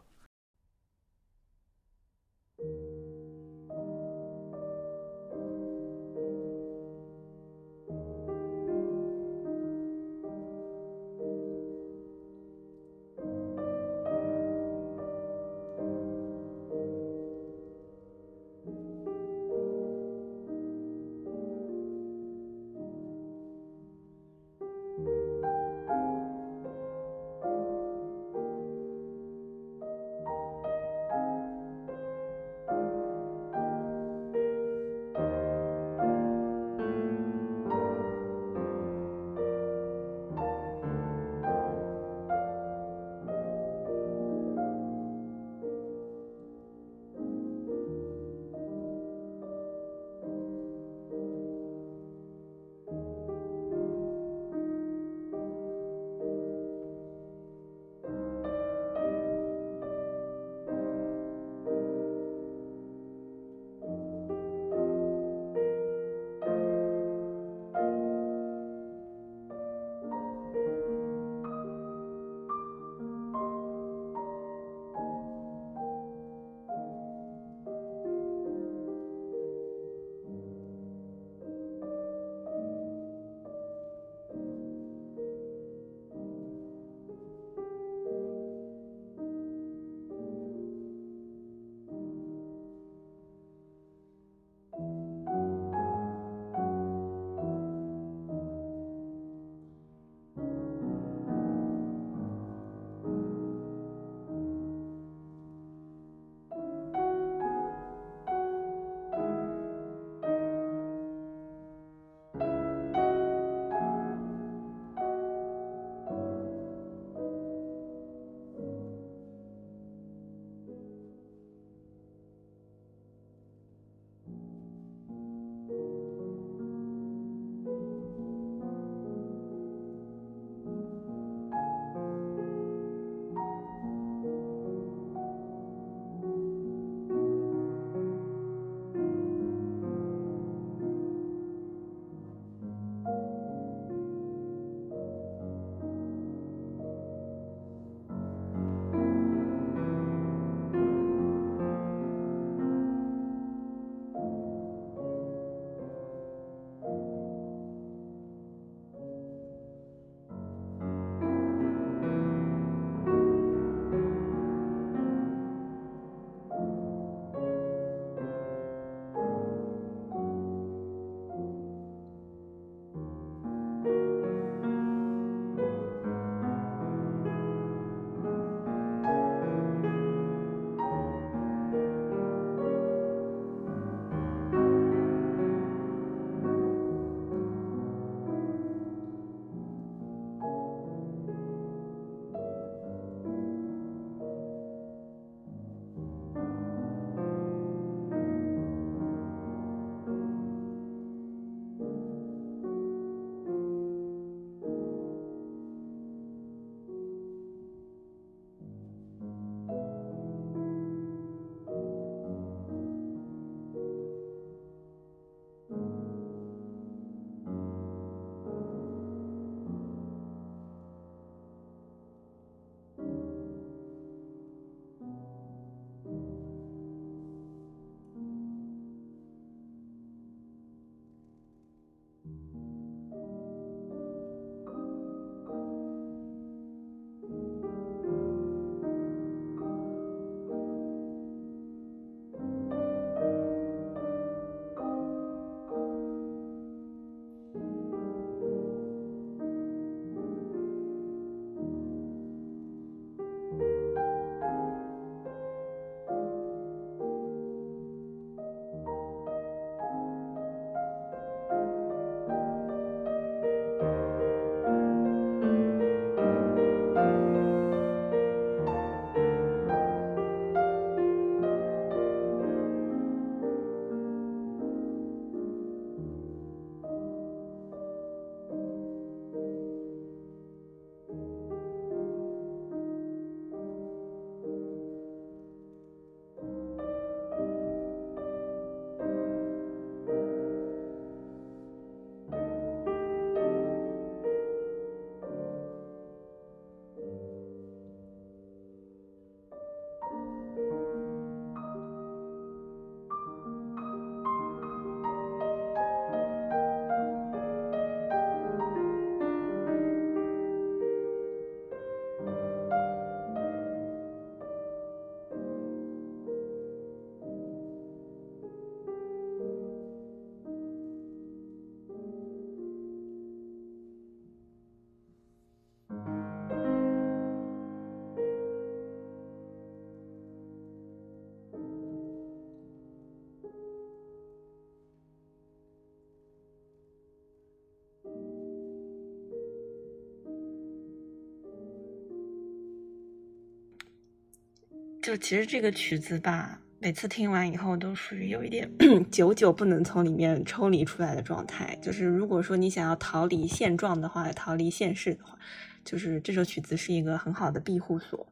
就其实这个曲子吧，每次听完以后都属于有一点久久不能从里面抽离出来的状态。就是如果说你想要逃离现状的话，逃离现实的话，就是这首曲子是一个很好的庇护所。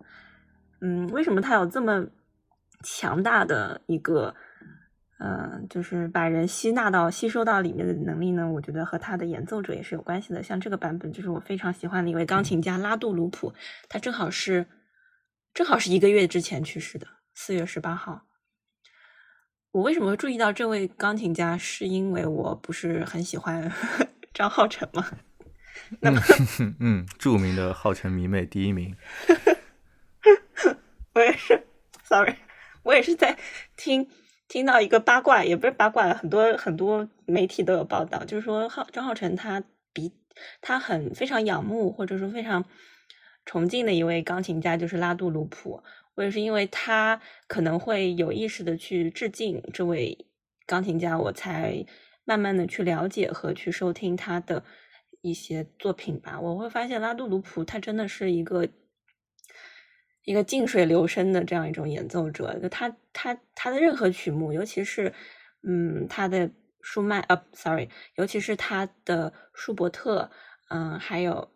嗯，为什么它有这么强大的一个？嗯，就是把人吸纳到、吸收到里面的能力呢，我觉得和他的演奏者也是有关系的。像这个版本，就是我非常喜欢的一位钢琴家拉杜鲁普，他正好是正好是一个月之前去世的，四月十八号。我为什么会注意到这位钢琴家？是因为我不是很喜欢 张浩辰吗？那么，嗯，著名的浩辰迷妹第一名。我也是，sorry，我也是在听。听到一个八卦，也不是八卦，很多很多媒体都有报道，就是说浩张浩辰他比他很非常仰慕或者说非常重庆的一位钢琴家，就是拉杜鲁普。我也是因为他可能会有意识的去致敬这位钢琴家，我才慢慢的去了解和去收听他的一些作品吧。我会发现拉杜鲁普他真的是一个。一个静水流深的这样一种演奏者，就他他他的任何曲目，尤其是嗯他的舒曼呃，sorry，尤其是他的舒伯特，嗯，还有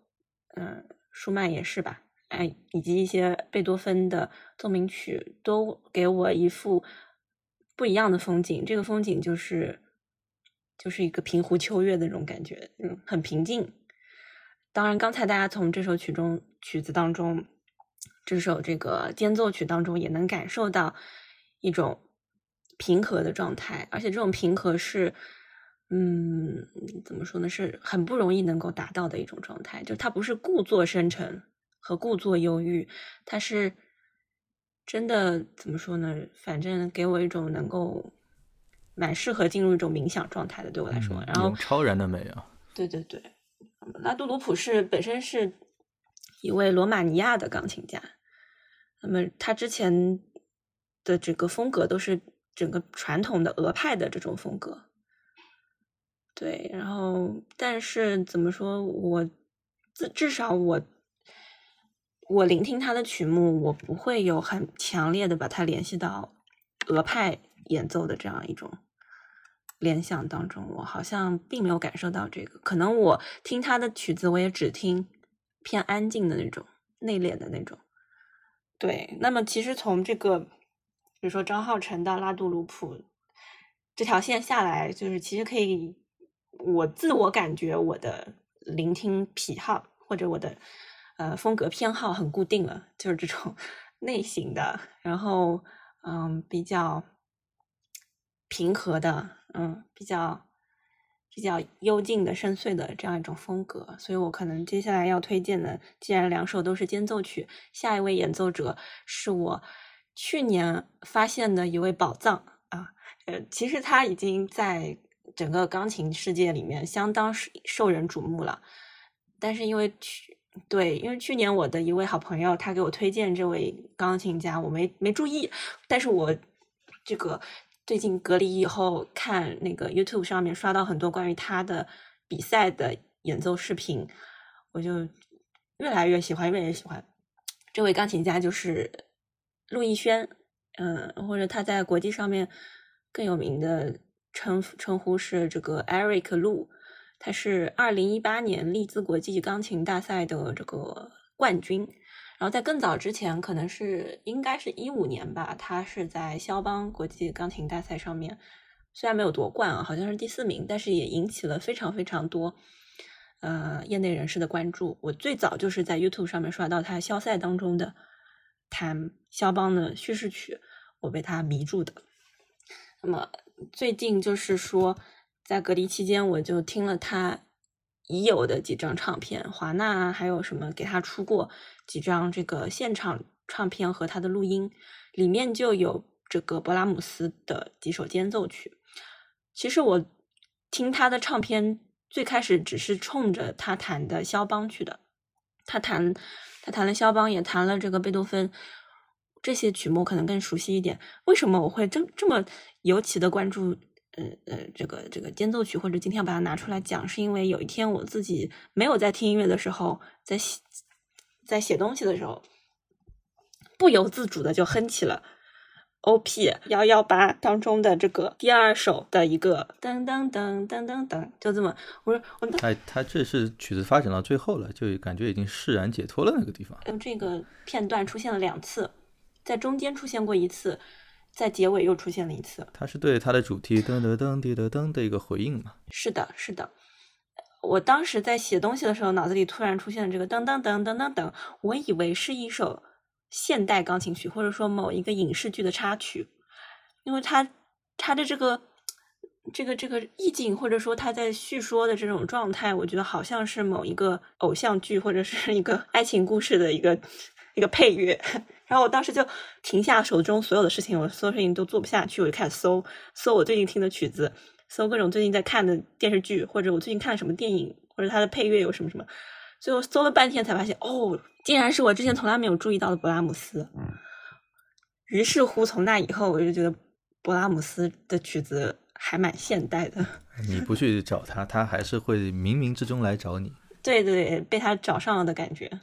嗯舒曼也是吧，哎，以及一些贝多芬的奏鸣曲，都给我一幅不一样的风景。这个风景就是就是一个平湖秋月的那种感觉，嗯，很平静。当然，刚才大家从这首曲中曲子当中。这首这个间奏曲当中也能感受到一种平和的状态，而且这种平和是，嗯，怎么说呢？是很不容易能够达到的一种状态。就他不是故作深沉和故作忧郁，他是真的怎么说呢？反正给我一种能够蛮适合进入一种冥想状态的，对我来说。然后超然的美啊！对对对，拉杜鲁普是本身是一位罗马尼亚的钢琴家。那么他之前的整个风格都是整个传统的俄派的这种风格，对，然后但是怎么说，我至至少我我聆听他的曲目，我不会有很强烈的把它联系到俄派演奏的这样一种联想当中，我好像并没有感受到这个。可能我听他的曲子，我也只听偏安静的那种、内敛的那种。对，那么其实从这个，比如说张浩辰到拉杜鲁普这条线下来，就是其实可以，我自我感觉我的聆听癖好或者我的呃风格偏好很固定了，就是这种 类型的，然后嗯比较平和的，嗯比较。比较幽静的、深邃的这样一种风格，所以我可能接下来要推荐的，既然两首都是间奏曲，下一位演奏者是我去年发现的一位宝藏啊！呃，其实他已经在整个钢琴世界里面相当受人瞩目了，但是因为去对，因为去年我的一位好朋友他给我推荐这位钢琴家，我没没注意，但是我这个。最近隔离以后，看那个 YouTube 上面刷到很多关于他的比赛的演奏视频，我就越来越喜欢，越来越喜欢这位钢琴家，就是陆逸轩，嗯，或者他在国际上面更有名的称称呼是这个 Eric Lu，，他是二零一八年利兹国际钢琴大赛的这个冠军。然后在更早之前，可能是应该是一五年吧，他是在肖邦国际钢琴大赛上面，虽然没有夺冠啊，好像是第四名，但是也引起了非常非常多呃业内人士的关注。我最早就是在 YouTube 上面刷到他肖赛当中的弹肖邦的叙事曲，我被他迷住的。那么最近就是说，在隔离期间，我就听了他。已有的几张唱片，华纳啊还有什么给他出过几张这个现场唱片和他的录音，里面就有这个勃拉姆斯的几首间奏曲。其实我听他的唱片最开始只是冲着他弹的肖邦去的，他弹他弹了肖邦，也弹了这个贝多芬这些曲目，可能更熟悉一点。为什么我会这这么尤其的关注？呃呃，这个这个间奏曲，或者今天要把它拿出来讲，是因为有一天我自己没有在听音乐的时候，在写在写东西的时候，不由自主的就哼起了 OP 幺幺八当中的这个第二首的一个噔噔噔噔噔噔，就这么，我说我他他这是曲子发展到最后了，就感觉已经释然解脱了那个地方。嗯，这个片段出现了两次，在中间出现过一次，在结尾又出现了一次。它是对它的主题噔噔噔滴噔噔的一个回应嘛？是的，是的。我当时在写东西的时候，脑子里突然出现了这个噔噔噔噔噔噔，我以为是一首现代钢琴曲，或者说某一个影视剧的插曲，因为它它的这个这个这个意境，或者说他在叙说的这种状态，我觉得好像是某一个偶像剧或者是一个爱情故事的一个一个配乐。然后我当时就停下手中所有的事情，我所有事情都做不下去，我就开始搜搜我最近听的曲子。搜各种最近在看的电视剧，或者我最近看什么电影，或者它的配乐有什么什么，最后搜了半天才发现，哦，竟然是我之前从来没有注意到的勃拉姆斯。于是乎，从那以后，我就觉得勃拉姆斯的曲子还蛮现代的。你不去找他，他还是会冥冥之中来找你。对对，被他找上了的感觉。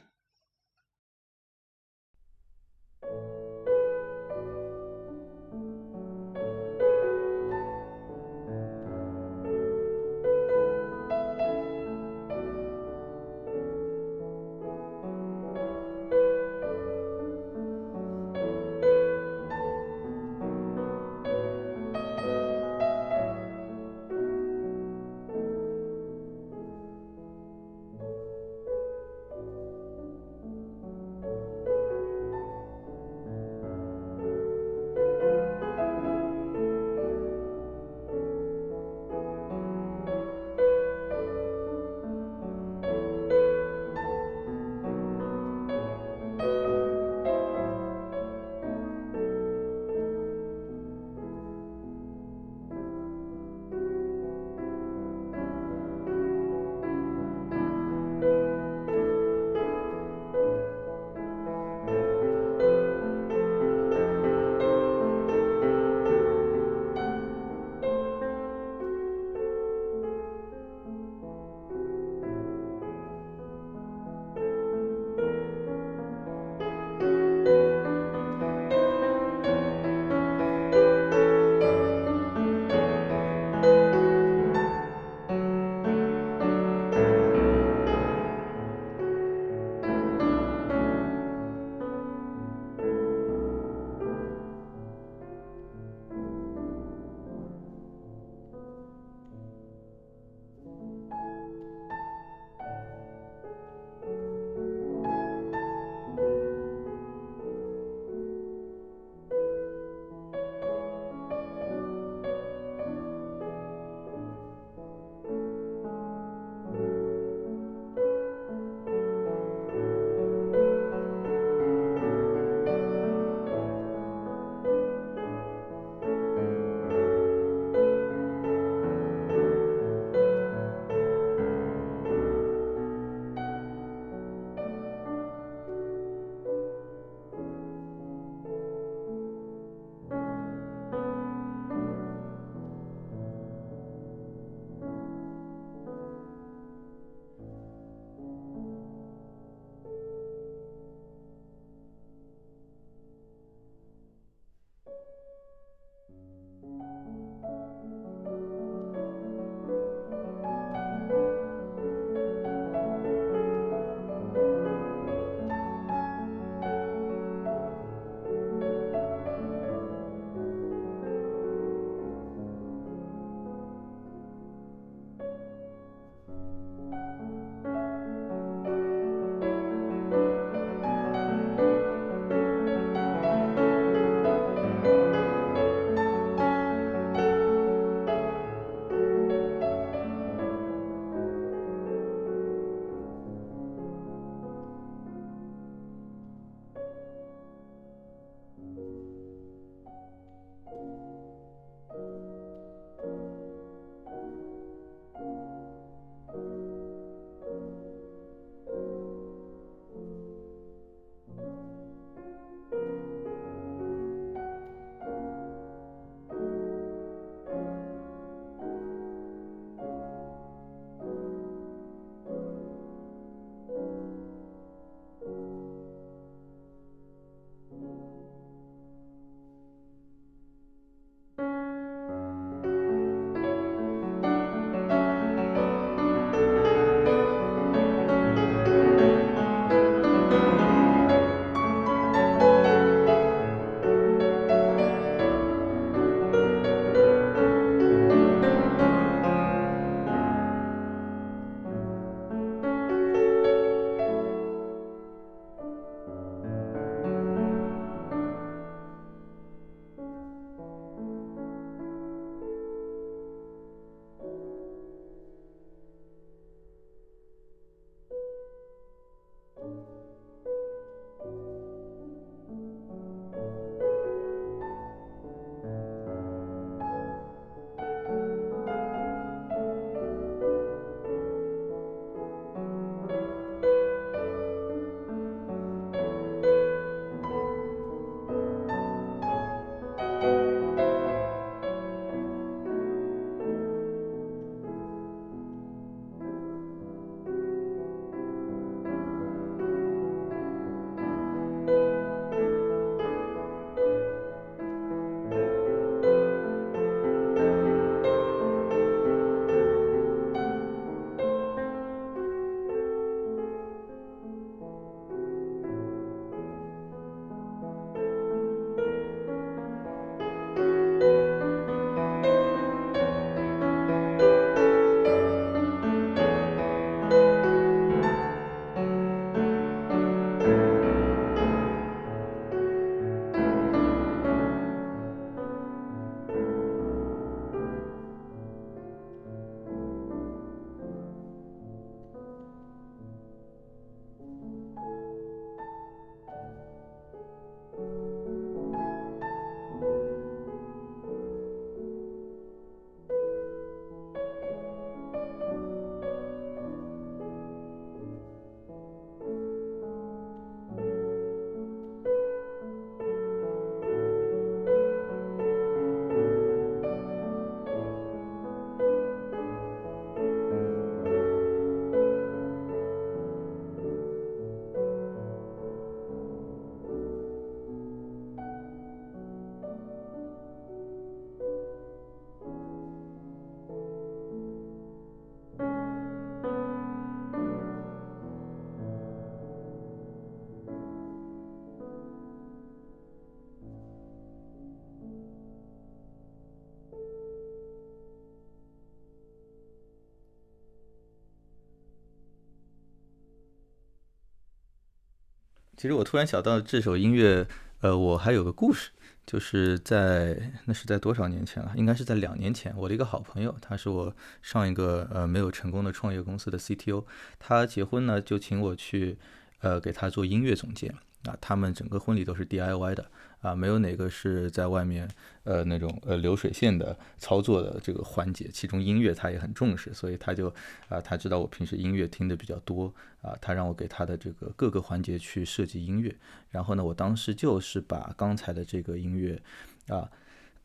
其实我突然想到这首音乐，呃，我还有个故事，就是在那是在多少年前了？应该是在两年前。我的一个好朋友，他是我上一个呃没有成功的创业公司的 CTO，他结婚呢就请我去呃给他做音乐总监啊，他们整个婚礼都是 DIY 的。啊，没有哪个是在外面，呃，那种呃流水线的操作的这个环节，其中音乐他也很重视，所以他就啊，他知道我平时音乐听的比较多啊，他让我给他的这个各个环节去设计音乐，然后呢，我当时就是把刚才的这个音乐啊，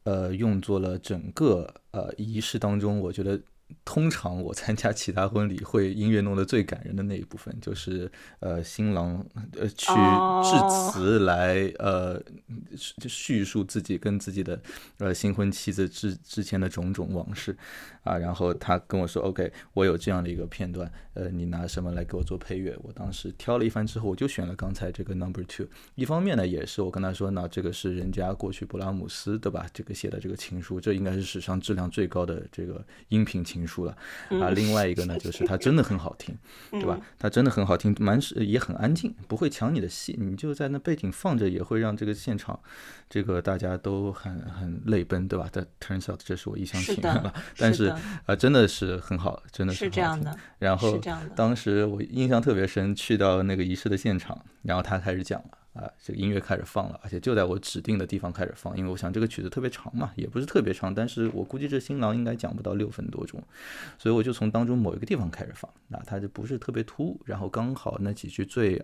呃，用作了整个呃仪式当中，我觉得。通常我参加其他婚礼会音乐弄得最感人的那一部分，就是呃新郎呃去致辞来呃叙述自己跟自己的呃新婚妻子之之前的种种往事啊，然后他跟我说 OK，我有这样的一个片段，呃你拿什么来给我做配乐？我当时挑了一番之后，我就选了刚才这个 Number Two。一方面呢，也是我跟他说，那这个是人家过去布拉姆斯对吧？这个写的这个情书，这应该是史上质量最高的这个音频情。书了啊，另外一个呢，就是它真的很好听，对吧？它真的很好听，蛮是也很安静，不会抢你的戏，你就在那背景放着，也会让这个现场，这个大家都很很泪奔，对吧？但 turns out 这是我一厢情愿了，但是啊，真的是很好，真的是这样的。然后当时我印象特别深，去到那个仪式的现场，然后他开始讲了。啊，这个音乐开始放了，而且就在我指定的地方开始放，因为我想这个曲子特别长嘛，也不是特别长，但是我估计这新郎应该讲不到六分多钟，所以我就从当中某一个地方开始放，那它就不是特别突兀，然后刚好那几句最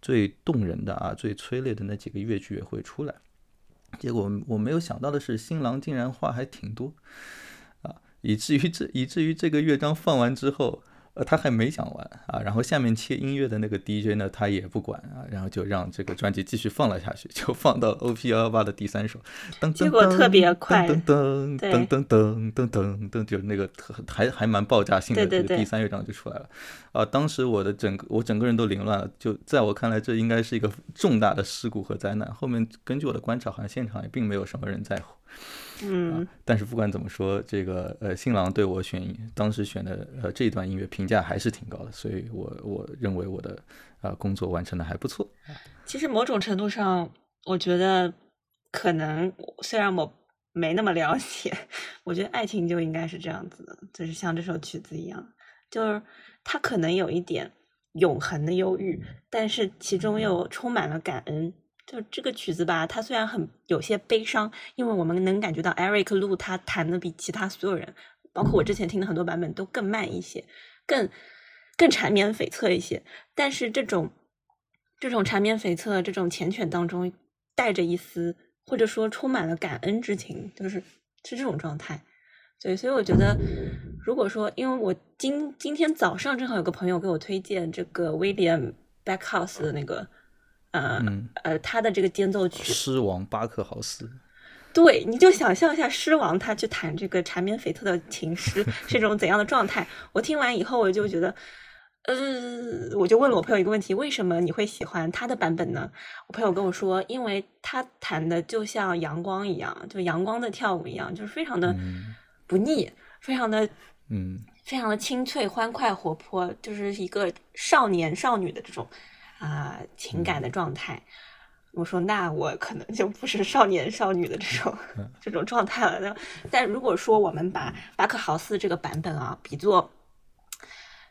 最动人的啊，最催泪的那几个乐句也会出来，结果我没有想到的是，新郎竟然话还挺多啊，以至于这以至于这个乐章放完之后。呃，他还没讲完啊，然后下面切音乐的那个 DJ 呢，他也不管啊，然后就让这个专辑继续放了下去，就放到 OP 幺幺八的第三首，结果特别快，噔噔噔噔噔噔噔噔，就那个还还蛮爆炸性的这个第三乐章就出来了，啊，当时我的整个我整个人都凌乱了，就在我看来，这应该是一个重大的事故和灾难。后面根据我的观察，好像现场也并没有什么人在乎。嗯，但是不管怎么说，这个呃新郎对我选当时选的呃这一段音乐评价还是挺高的，所以我我认为我的呃工作完成的还不错。其实某种程度上，我觉得可能虽然我没那么了解，我觉得爱情就应该是这样子的，就是像这首曲子一样，就是它可能有一点永恒的忧郁，但是其中又充满了感恩。就这个曲子吧，它虽然很有些悲伤，因为我们能感觉到 Eric Lu 他弹的比其他所有人，包括我之前听的很多版本都更慢一些，更更缠绵悱恻一些。但是这种这种缠绵悱恻、这种缱绻当中带着一丝，或者说充满了感恩之情，就是是这种状态。对，所以我觉得，如果说，因为我今今天早上正好有个朋友给我推荐这个 William Backhouse 的那个。呃呃，他的这个间奏曲，狮王巴克豪斯，对，你就想象一下狮王他去弹这个缠绵悱恻的情诗 是一种怎样的状态。我听完以后，我就觉得，呃，我就问了我朋友一个问题：为什么你会喜欢他的版本呢？我朋友跟我说，因为他弹的就像阳光一样，就阳光的跳舞一样，就是非常的不腻，非常的嗯，非常的清脆、欢快、活泼，就是一个少年少女的这种。啊，情感的状态，我说那我可能就不是少年少女的这种 这种状态了。但如果说我们把巴克豪斯这个版本啊比作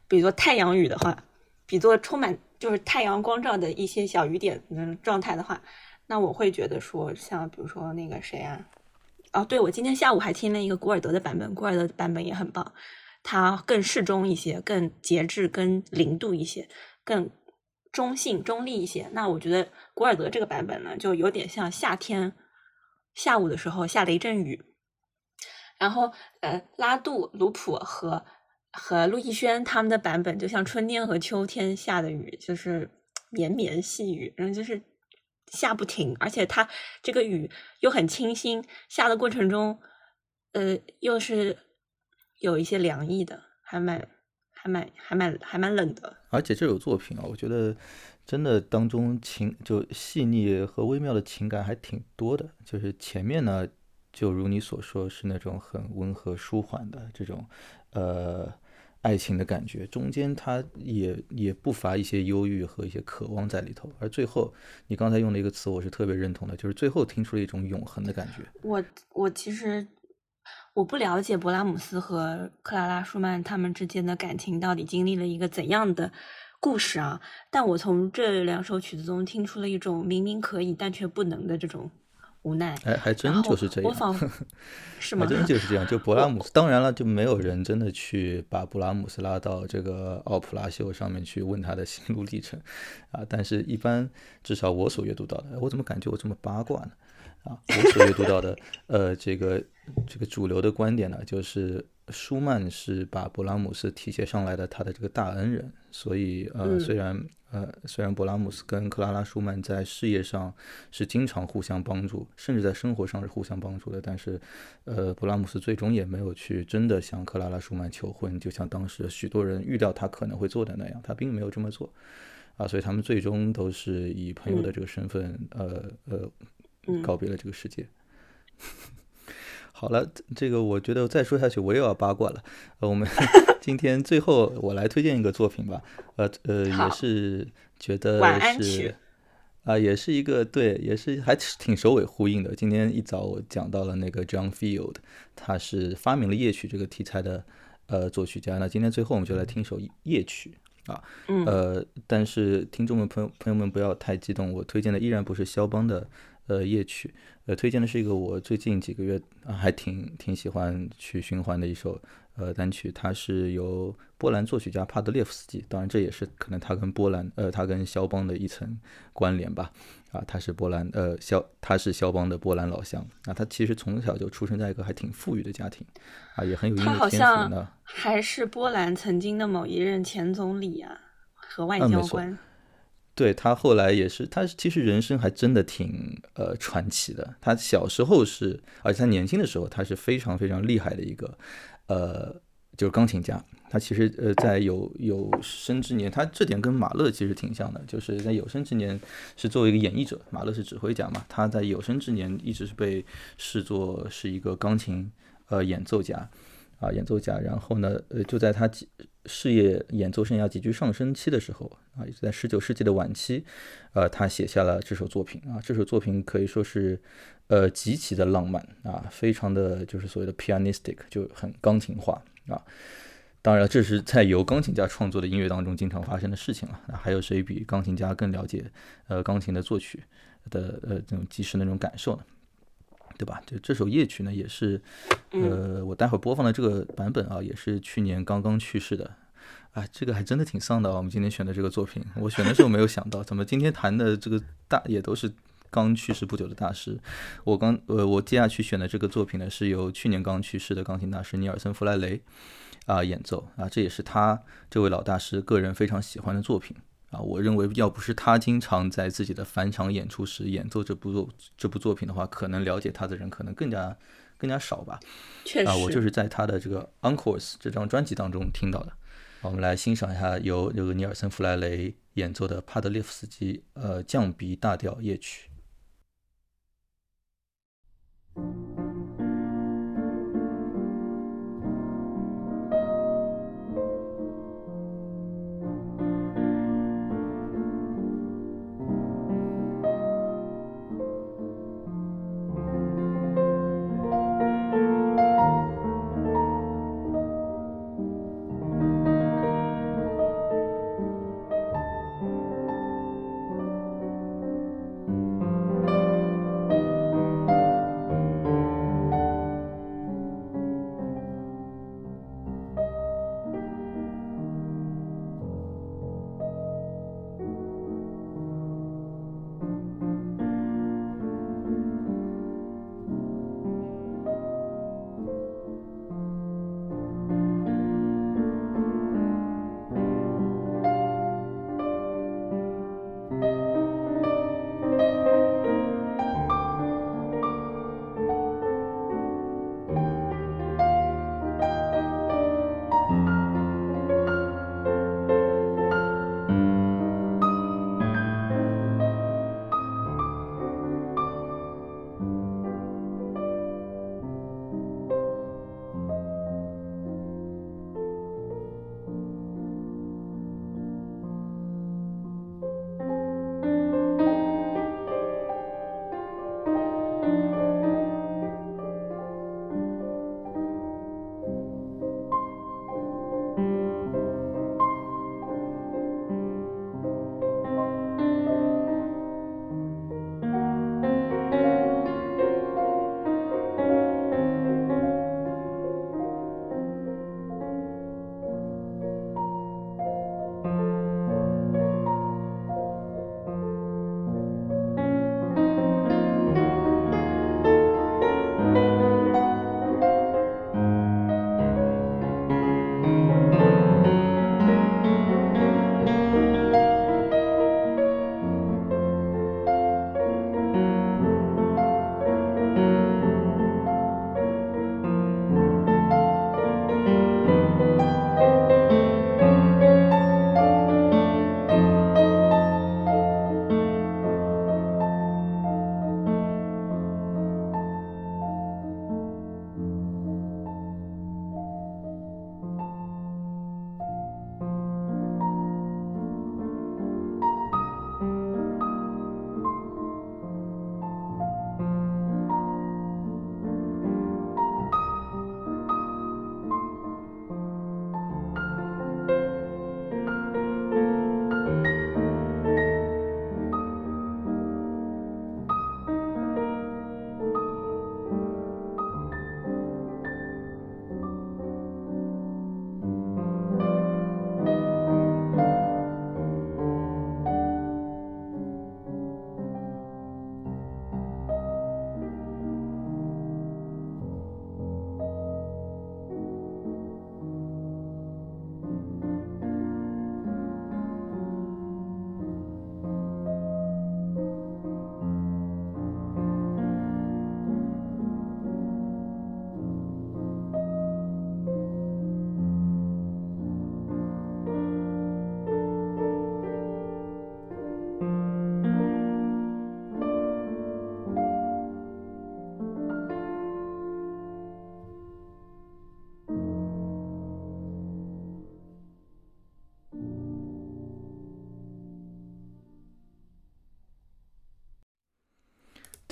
比作太阳雨的话，比作充满就是太阳光照的一些小雨点的状态的话，那我会觉得说，像比如说那个谁啊，哦，对我今天下午还听了一个古尔德的版本，古尔德的版本也很棒，它更适中一些，更节制，更零度一些，更。中性、中立一些。那我觉得古尔德这个版本呢，就有点像夏天下午的时候下雷阵雨。然后，呃，拉杜、鲁普和和陆逸轩他们的版本，就像春天和秋天下的雨，就是绵绵细雨，然后就是下不停，而且它这个雨又很清新，下的过程中，呃，又是有一些凉意的，还蛮。还蛮还蛮还蛮冷的，而且这首作品啊，我觉得真的当中情就细腻和微妙的情感还挺多的。就是前面呢，就如你所说，是那种很温和舒缓的这种，呃爱情的感觉，中间它也也不乏一些忧郁和一些渴望在里头。而最后，你刚才用的一个词，我是特别认同的，就是最后听出了一种永恒的感觉。我我其实我不了解勃拉姆斯和克拉拉舒曼他们之间的感情到底经历了一个怎样的故事啊，但我从这两首曲子中听出了一种明明可以但却不能的这种。无奈，哎，还真就是这样，是吗？还真就是这样。就勃拉姆斯，当然了，就没有人真的去把勃拉姆斯拉到这个奥普拉秀上面去问他的心路历程啊。但是，一般至少我所阅读到的，我怎么感觉我这么八卦呢？啊，我所阅读到的，呃，这个这个主流的观点呢，就是舒曼是把勃拉姆斯提携上来的他的这个大恩人，所以呃，虽然。呃，虽然勃拉姆斯跟克拉拉舒曼在事业上是经常互相帮助，甚至在生活上是互相帮助的，但是，呃，勃拉姆斯最终也没有去真的向克拉拉舒曼求婚，就像当时许多人预料他可能会做的那样，他并没有这么做，啊，所以他们最终都是以朋友的这个身份，呃呃，告别了这个世界。好了，这个我觉得再说下去我又要八卦了。呃，我们 今天最后我来推荐一个作品吧。呃呃，也是觉得是啊，也是一个对，也是还挺首尾呼应的。今天一早我讲到了那个 John Field，他是发明了夜曲这个题材的呃作曲家。那今天最后我们就来听首夜曲啊。呃，但是听众们朋友朋友们不要太激动，我推荐的依然不是肖邦的。呃，夜曲，呃，推荐的是一个我最近几个月还挺挺喜欢去循环的一首呃单曲，它是由波兰作曲家帕德列夫斯基，当然这也是可能他跟波兰呃他跟肖邦的一层关联吧，啊，他是波兰呃肖他是肖邦的波兰老乡，啊，他其实从小就出生在一个还挺富裕的家庭，啊，也很有音乐天赋呢，还是波兰曾经的某一任前总理啊和外交官。对他后来也是，他其实人生还真的挺呃传奇的。他小时候是，而且他年轻的时候，他是非常非常厉害的一个，呃，就是钢琴家。他其实呃在有有生之年，他这点跟马勒其实挺像的，就是在有生之年是作为一个演绎者，马勒是指挥家嘛，他在有生之年一直是被视作是一个钢琴呃演奏家。啊，演奏家，然后呢，呃，就在他事业演奏生涯急剧上升期的时候，啊，也是在十九世纪的晚期，呃，他写下了这首作品啊，这首作品可以说是，呃，极其的浪漫啊，非常的就是所谓的 pianistic，就很钢琴化啊。当然，这是在由钢琴家创作的音乐当中经常发生的事情了。那还有谁比钢琴家更了解呃钢琴的作曲的呃这种即时那种感受呢？对吧？就这首夜曲呢，也是，呃，我待会儿播放的这个版本啊，也是去年刚刚去世的，啊，这个还真的挺丧的啊。我们今天选的这个作品，我选的时候没有想到，怎么今天弹的这个大也都是刚去世不久的大师。我刚呃，我接下去选的这个作品呢，是由去年刚去世的钢琴大师尼尔森·弗莱雷啊演奏啊，这也是他这位老大师个人非常喜欢的作品。啊，我认为要不是他经常在自己的返场演出时演奏这部作这部作品的话，可能了解他的人可能更加更加少吧。确实，啊，我就是在他的这个 Encores 这张专辑当中听到的。我们来欣赏一下由这个尼尔森·弗莱雷演奏的帕德列夫斯基呃降 B 大调夜曲。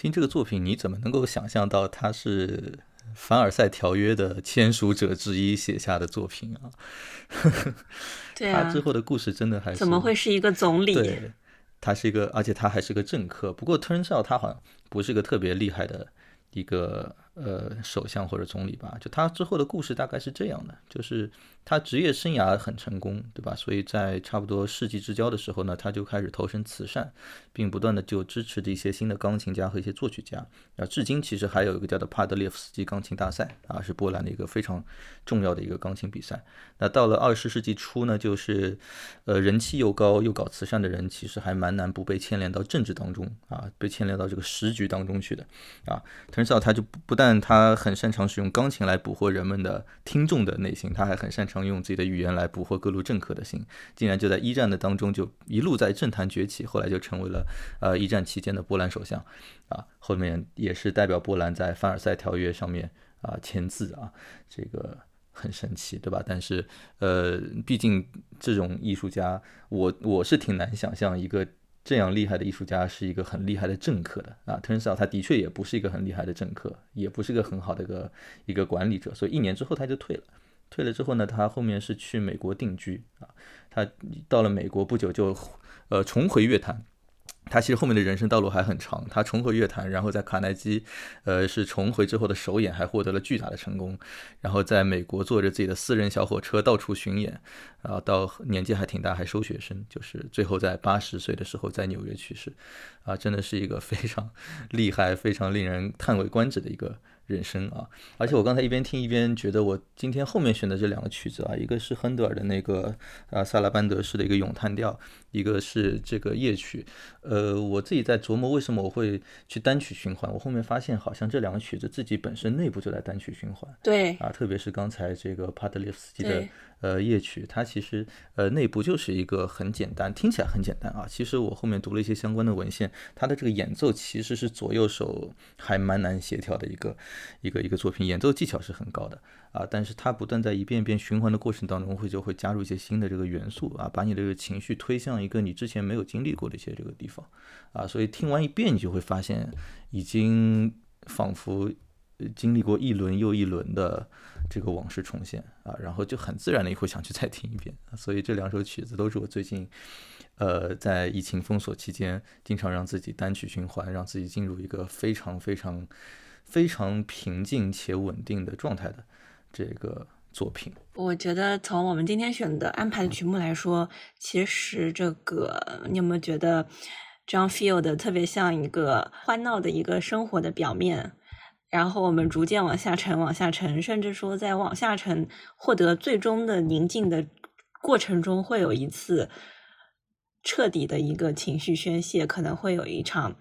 听这个作品，你怎么能够想象到他是凡尔赛条约的签署者之一写下的作品啊？对啊，他之后的故事真的还是怎么会是一个总理？对，他是一个，而且他还是个政客。不过 turns out 他好像不是个特别厉害的一个呃首相或者总理吧？就他之后的故事大概是这样的，就是他职业生涯很成功，对吧？所以在差不多世纪之交的时候呢，他就开始投身慈善，并不断的就支持着一些新的钢琴家和一些作曲家。啊，至今其实还有一个叫做帕德列夫斯基钢琴大赛啊，是波兰的一个非常重要的一个钢琴比赛。那到了二十世纪初呢，就是呃人气又高又搞慈善的人，其实还蛮难不被牵连到政治当中啊，被牵连到这个时局当中去的啊。turns out 他就不不但但他很擅长使用钢琴来捕获人们的听众的内心，他还很擅长用自己的语言来捕获各路政客的心，竟然就在一战的当中就一路在政坛崛起，后来就成为了呃一战期间的波兰首相。啊，后面也是代表波兰在凡尔赛条约上面啊签字啊，这个很神奇，对吧？但是呃，毕竟这种艺术家，我我是挺难想象一个这样厉害的艺术家是一个很厉害的政客的啊。turns out 他的确也不是一个很厉害的政客，也不是个很好的一个一个管理者，所以一年之后他就退了。退了之后呢，他后面是去美国定居啊。他到了美国不久就呃重回乐坛。他其实后面的人生道路还很长，他重回乐坛，然后在卡耐基，呃，是重回之后的首演，还获得了巨大的成功。然后在美国坐着自己的私人小火车到处巡演，然后到年纪还挺大，还收学生，就是最后在八十岁的时候在纽约去世，啊，真的是一个非常厉害、非常令人叹为观止的一个。人生啊，而且我刚才一边听一边觉得，我今天后面选的这两个曲子啊，一个是亨德尔的那个啊萨拉班德式的一个咏叹调，一个是这个夜曲。呃，我自己在琢磨为什么我会去单曲循环，我后面发现好像这两个曲子自己本身内部就在单曲循环。对啊，特别是刚才这个帕德列夫斯基的。呃，夜曲它其实呃内部就是一个很简单，听起来很简单啊。其实我后面读了一些相关的文献，它的这个演奏其实是左右手还蛮难协调的一个一个一个作品，演奏技巧是很高的啊。但是它不断在一遍遍循环的过程当中，会就会加入一些新的这个元素啊，把你这个情绪推向一个你之前没有经历过的一些这个地方啊。所以听完一遍，你就会发现已经仿佛经历过一轮又一轮的。这个往事重现啊，然后就很自然的也会想去再听一遍，所以这两首曲子都是我最近，呃，在疫情封锁期间，经常让自己单曲循环，让自己进入一个非常非常非常平静且稳定的状态的这个作品。我觉得从我们今天选的安排的曲目来说，其实这个你有没有觉得，John Field 特别像一个欢闹的一个生活的表面？然后我们逐渐往下沉，往下沉，甚至说在往下沉获得最终的宁静的过程中，会有一次彻底的一个情绪宣泄，可能会有一场，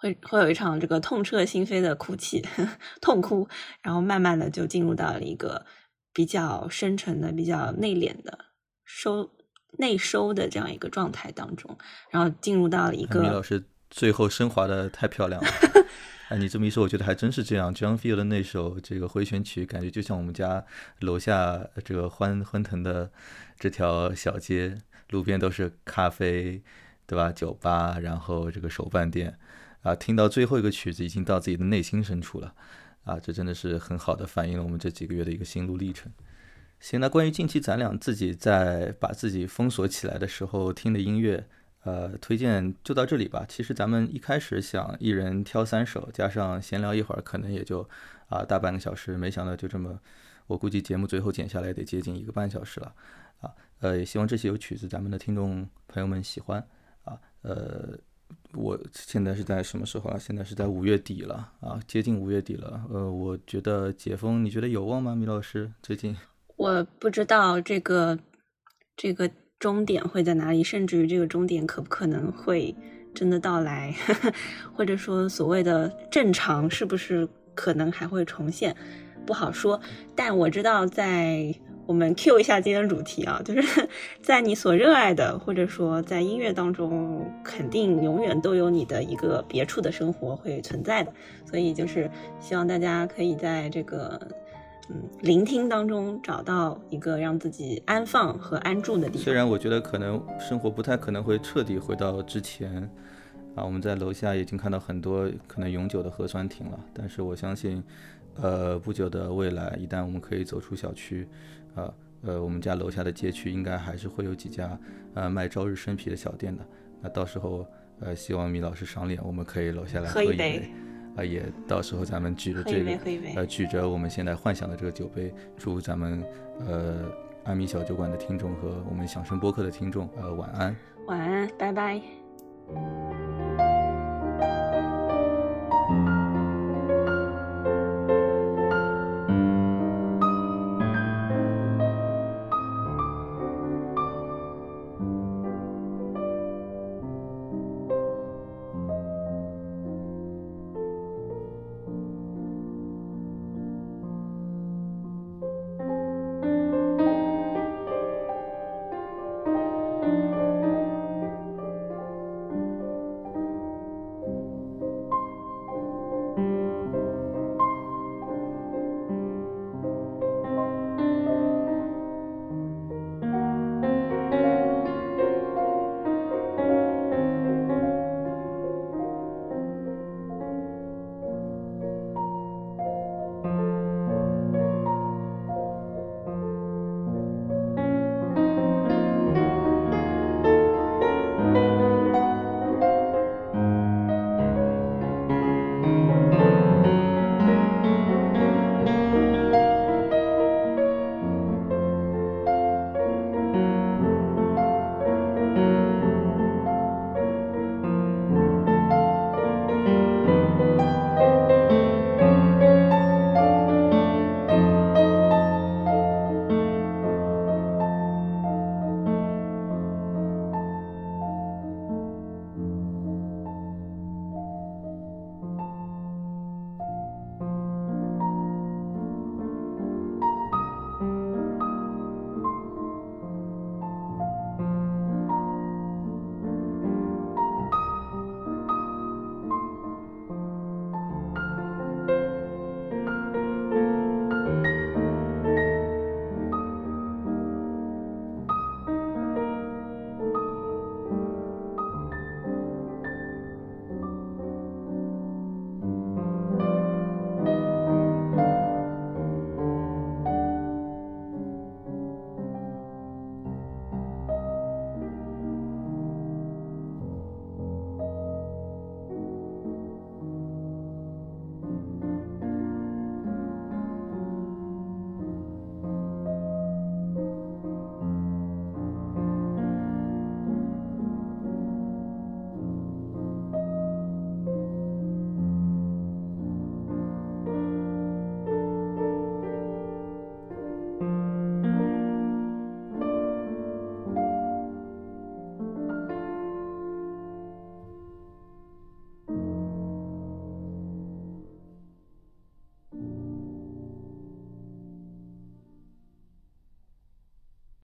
会会有一场这个痛彻心扉的哭泣，痛哭，然后慢慢的就进入到了一个比较深沉的、比较内敛的收内收的这样一个状态当中，然后进入到了一个。李老师最后升华的太漂亮了。哎，你这么一说，我觉得还真是这样。John Field 的那首这个回旋曲，感觉就像我们家楼下这个欢欢腾的这条小街，路边都是咖啡，对吧？酒吧，然后这个手办店，啊，听到最后一个曲子，已经到自己的内心深处了，啊，这真的是很好的反映了我们这几个月的一个心路历程。行，那关于近期咱俩自己在把自己封锁起来的时候听的音乐。呃，推荐就到这里吧。其实咱们一开始想一人挑三首，加上闲聊一会儿，可能也就啊大半个小时。没想到就这么，我估计节目最后剪下来得接近一个半小时了啊。呃，也希望这些有曲子咱们的听众朋友们喜欢啊。呃，我现在是在什么时候啊？现在是在五月底了啊，接近五月底了。呃，我觉得解封，你觉得有望吗，米老师？最近我不知道这个这个。终点会在哪里？甚至于这个终点可不可能会真的到来，或者说所谓的正常是不是可能还会重现，不好说。但我知道，在我们 Q 一下今天的主题啊，就是 在你所热爱的，或者说在音乐当中，肯定永远都有你的一个别处的生活会存在的。所以就是希望大家可以在这个。嗯，聆听当中找到一个让自己安放和安住的地方。虽然我觉得可能生活不太可能会彻底回到之前，啊，我们在楼下已经看到很多可能永久的核酸亭了，但是我相信，呃，不久的未来，一旦我们可以走出小区，啊，呃，我们家楼下的街区应该还是会有几家呃卖朝日生啤的小店的。那到时候，呃，希望米老师赏脸，我们可以楼下来喝一杯，啊，也到时候咱们举着这个，呃，举着我们现在幻想的这个酒杯，祝咱们呃阿米小酒馆的听众和我们响声播客的听众，呃，晚安，晚安，拜拜。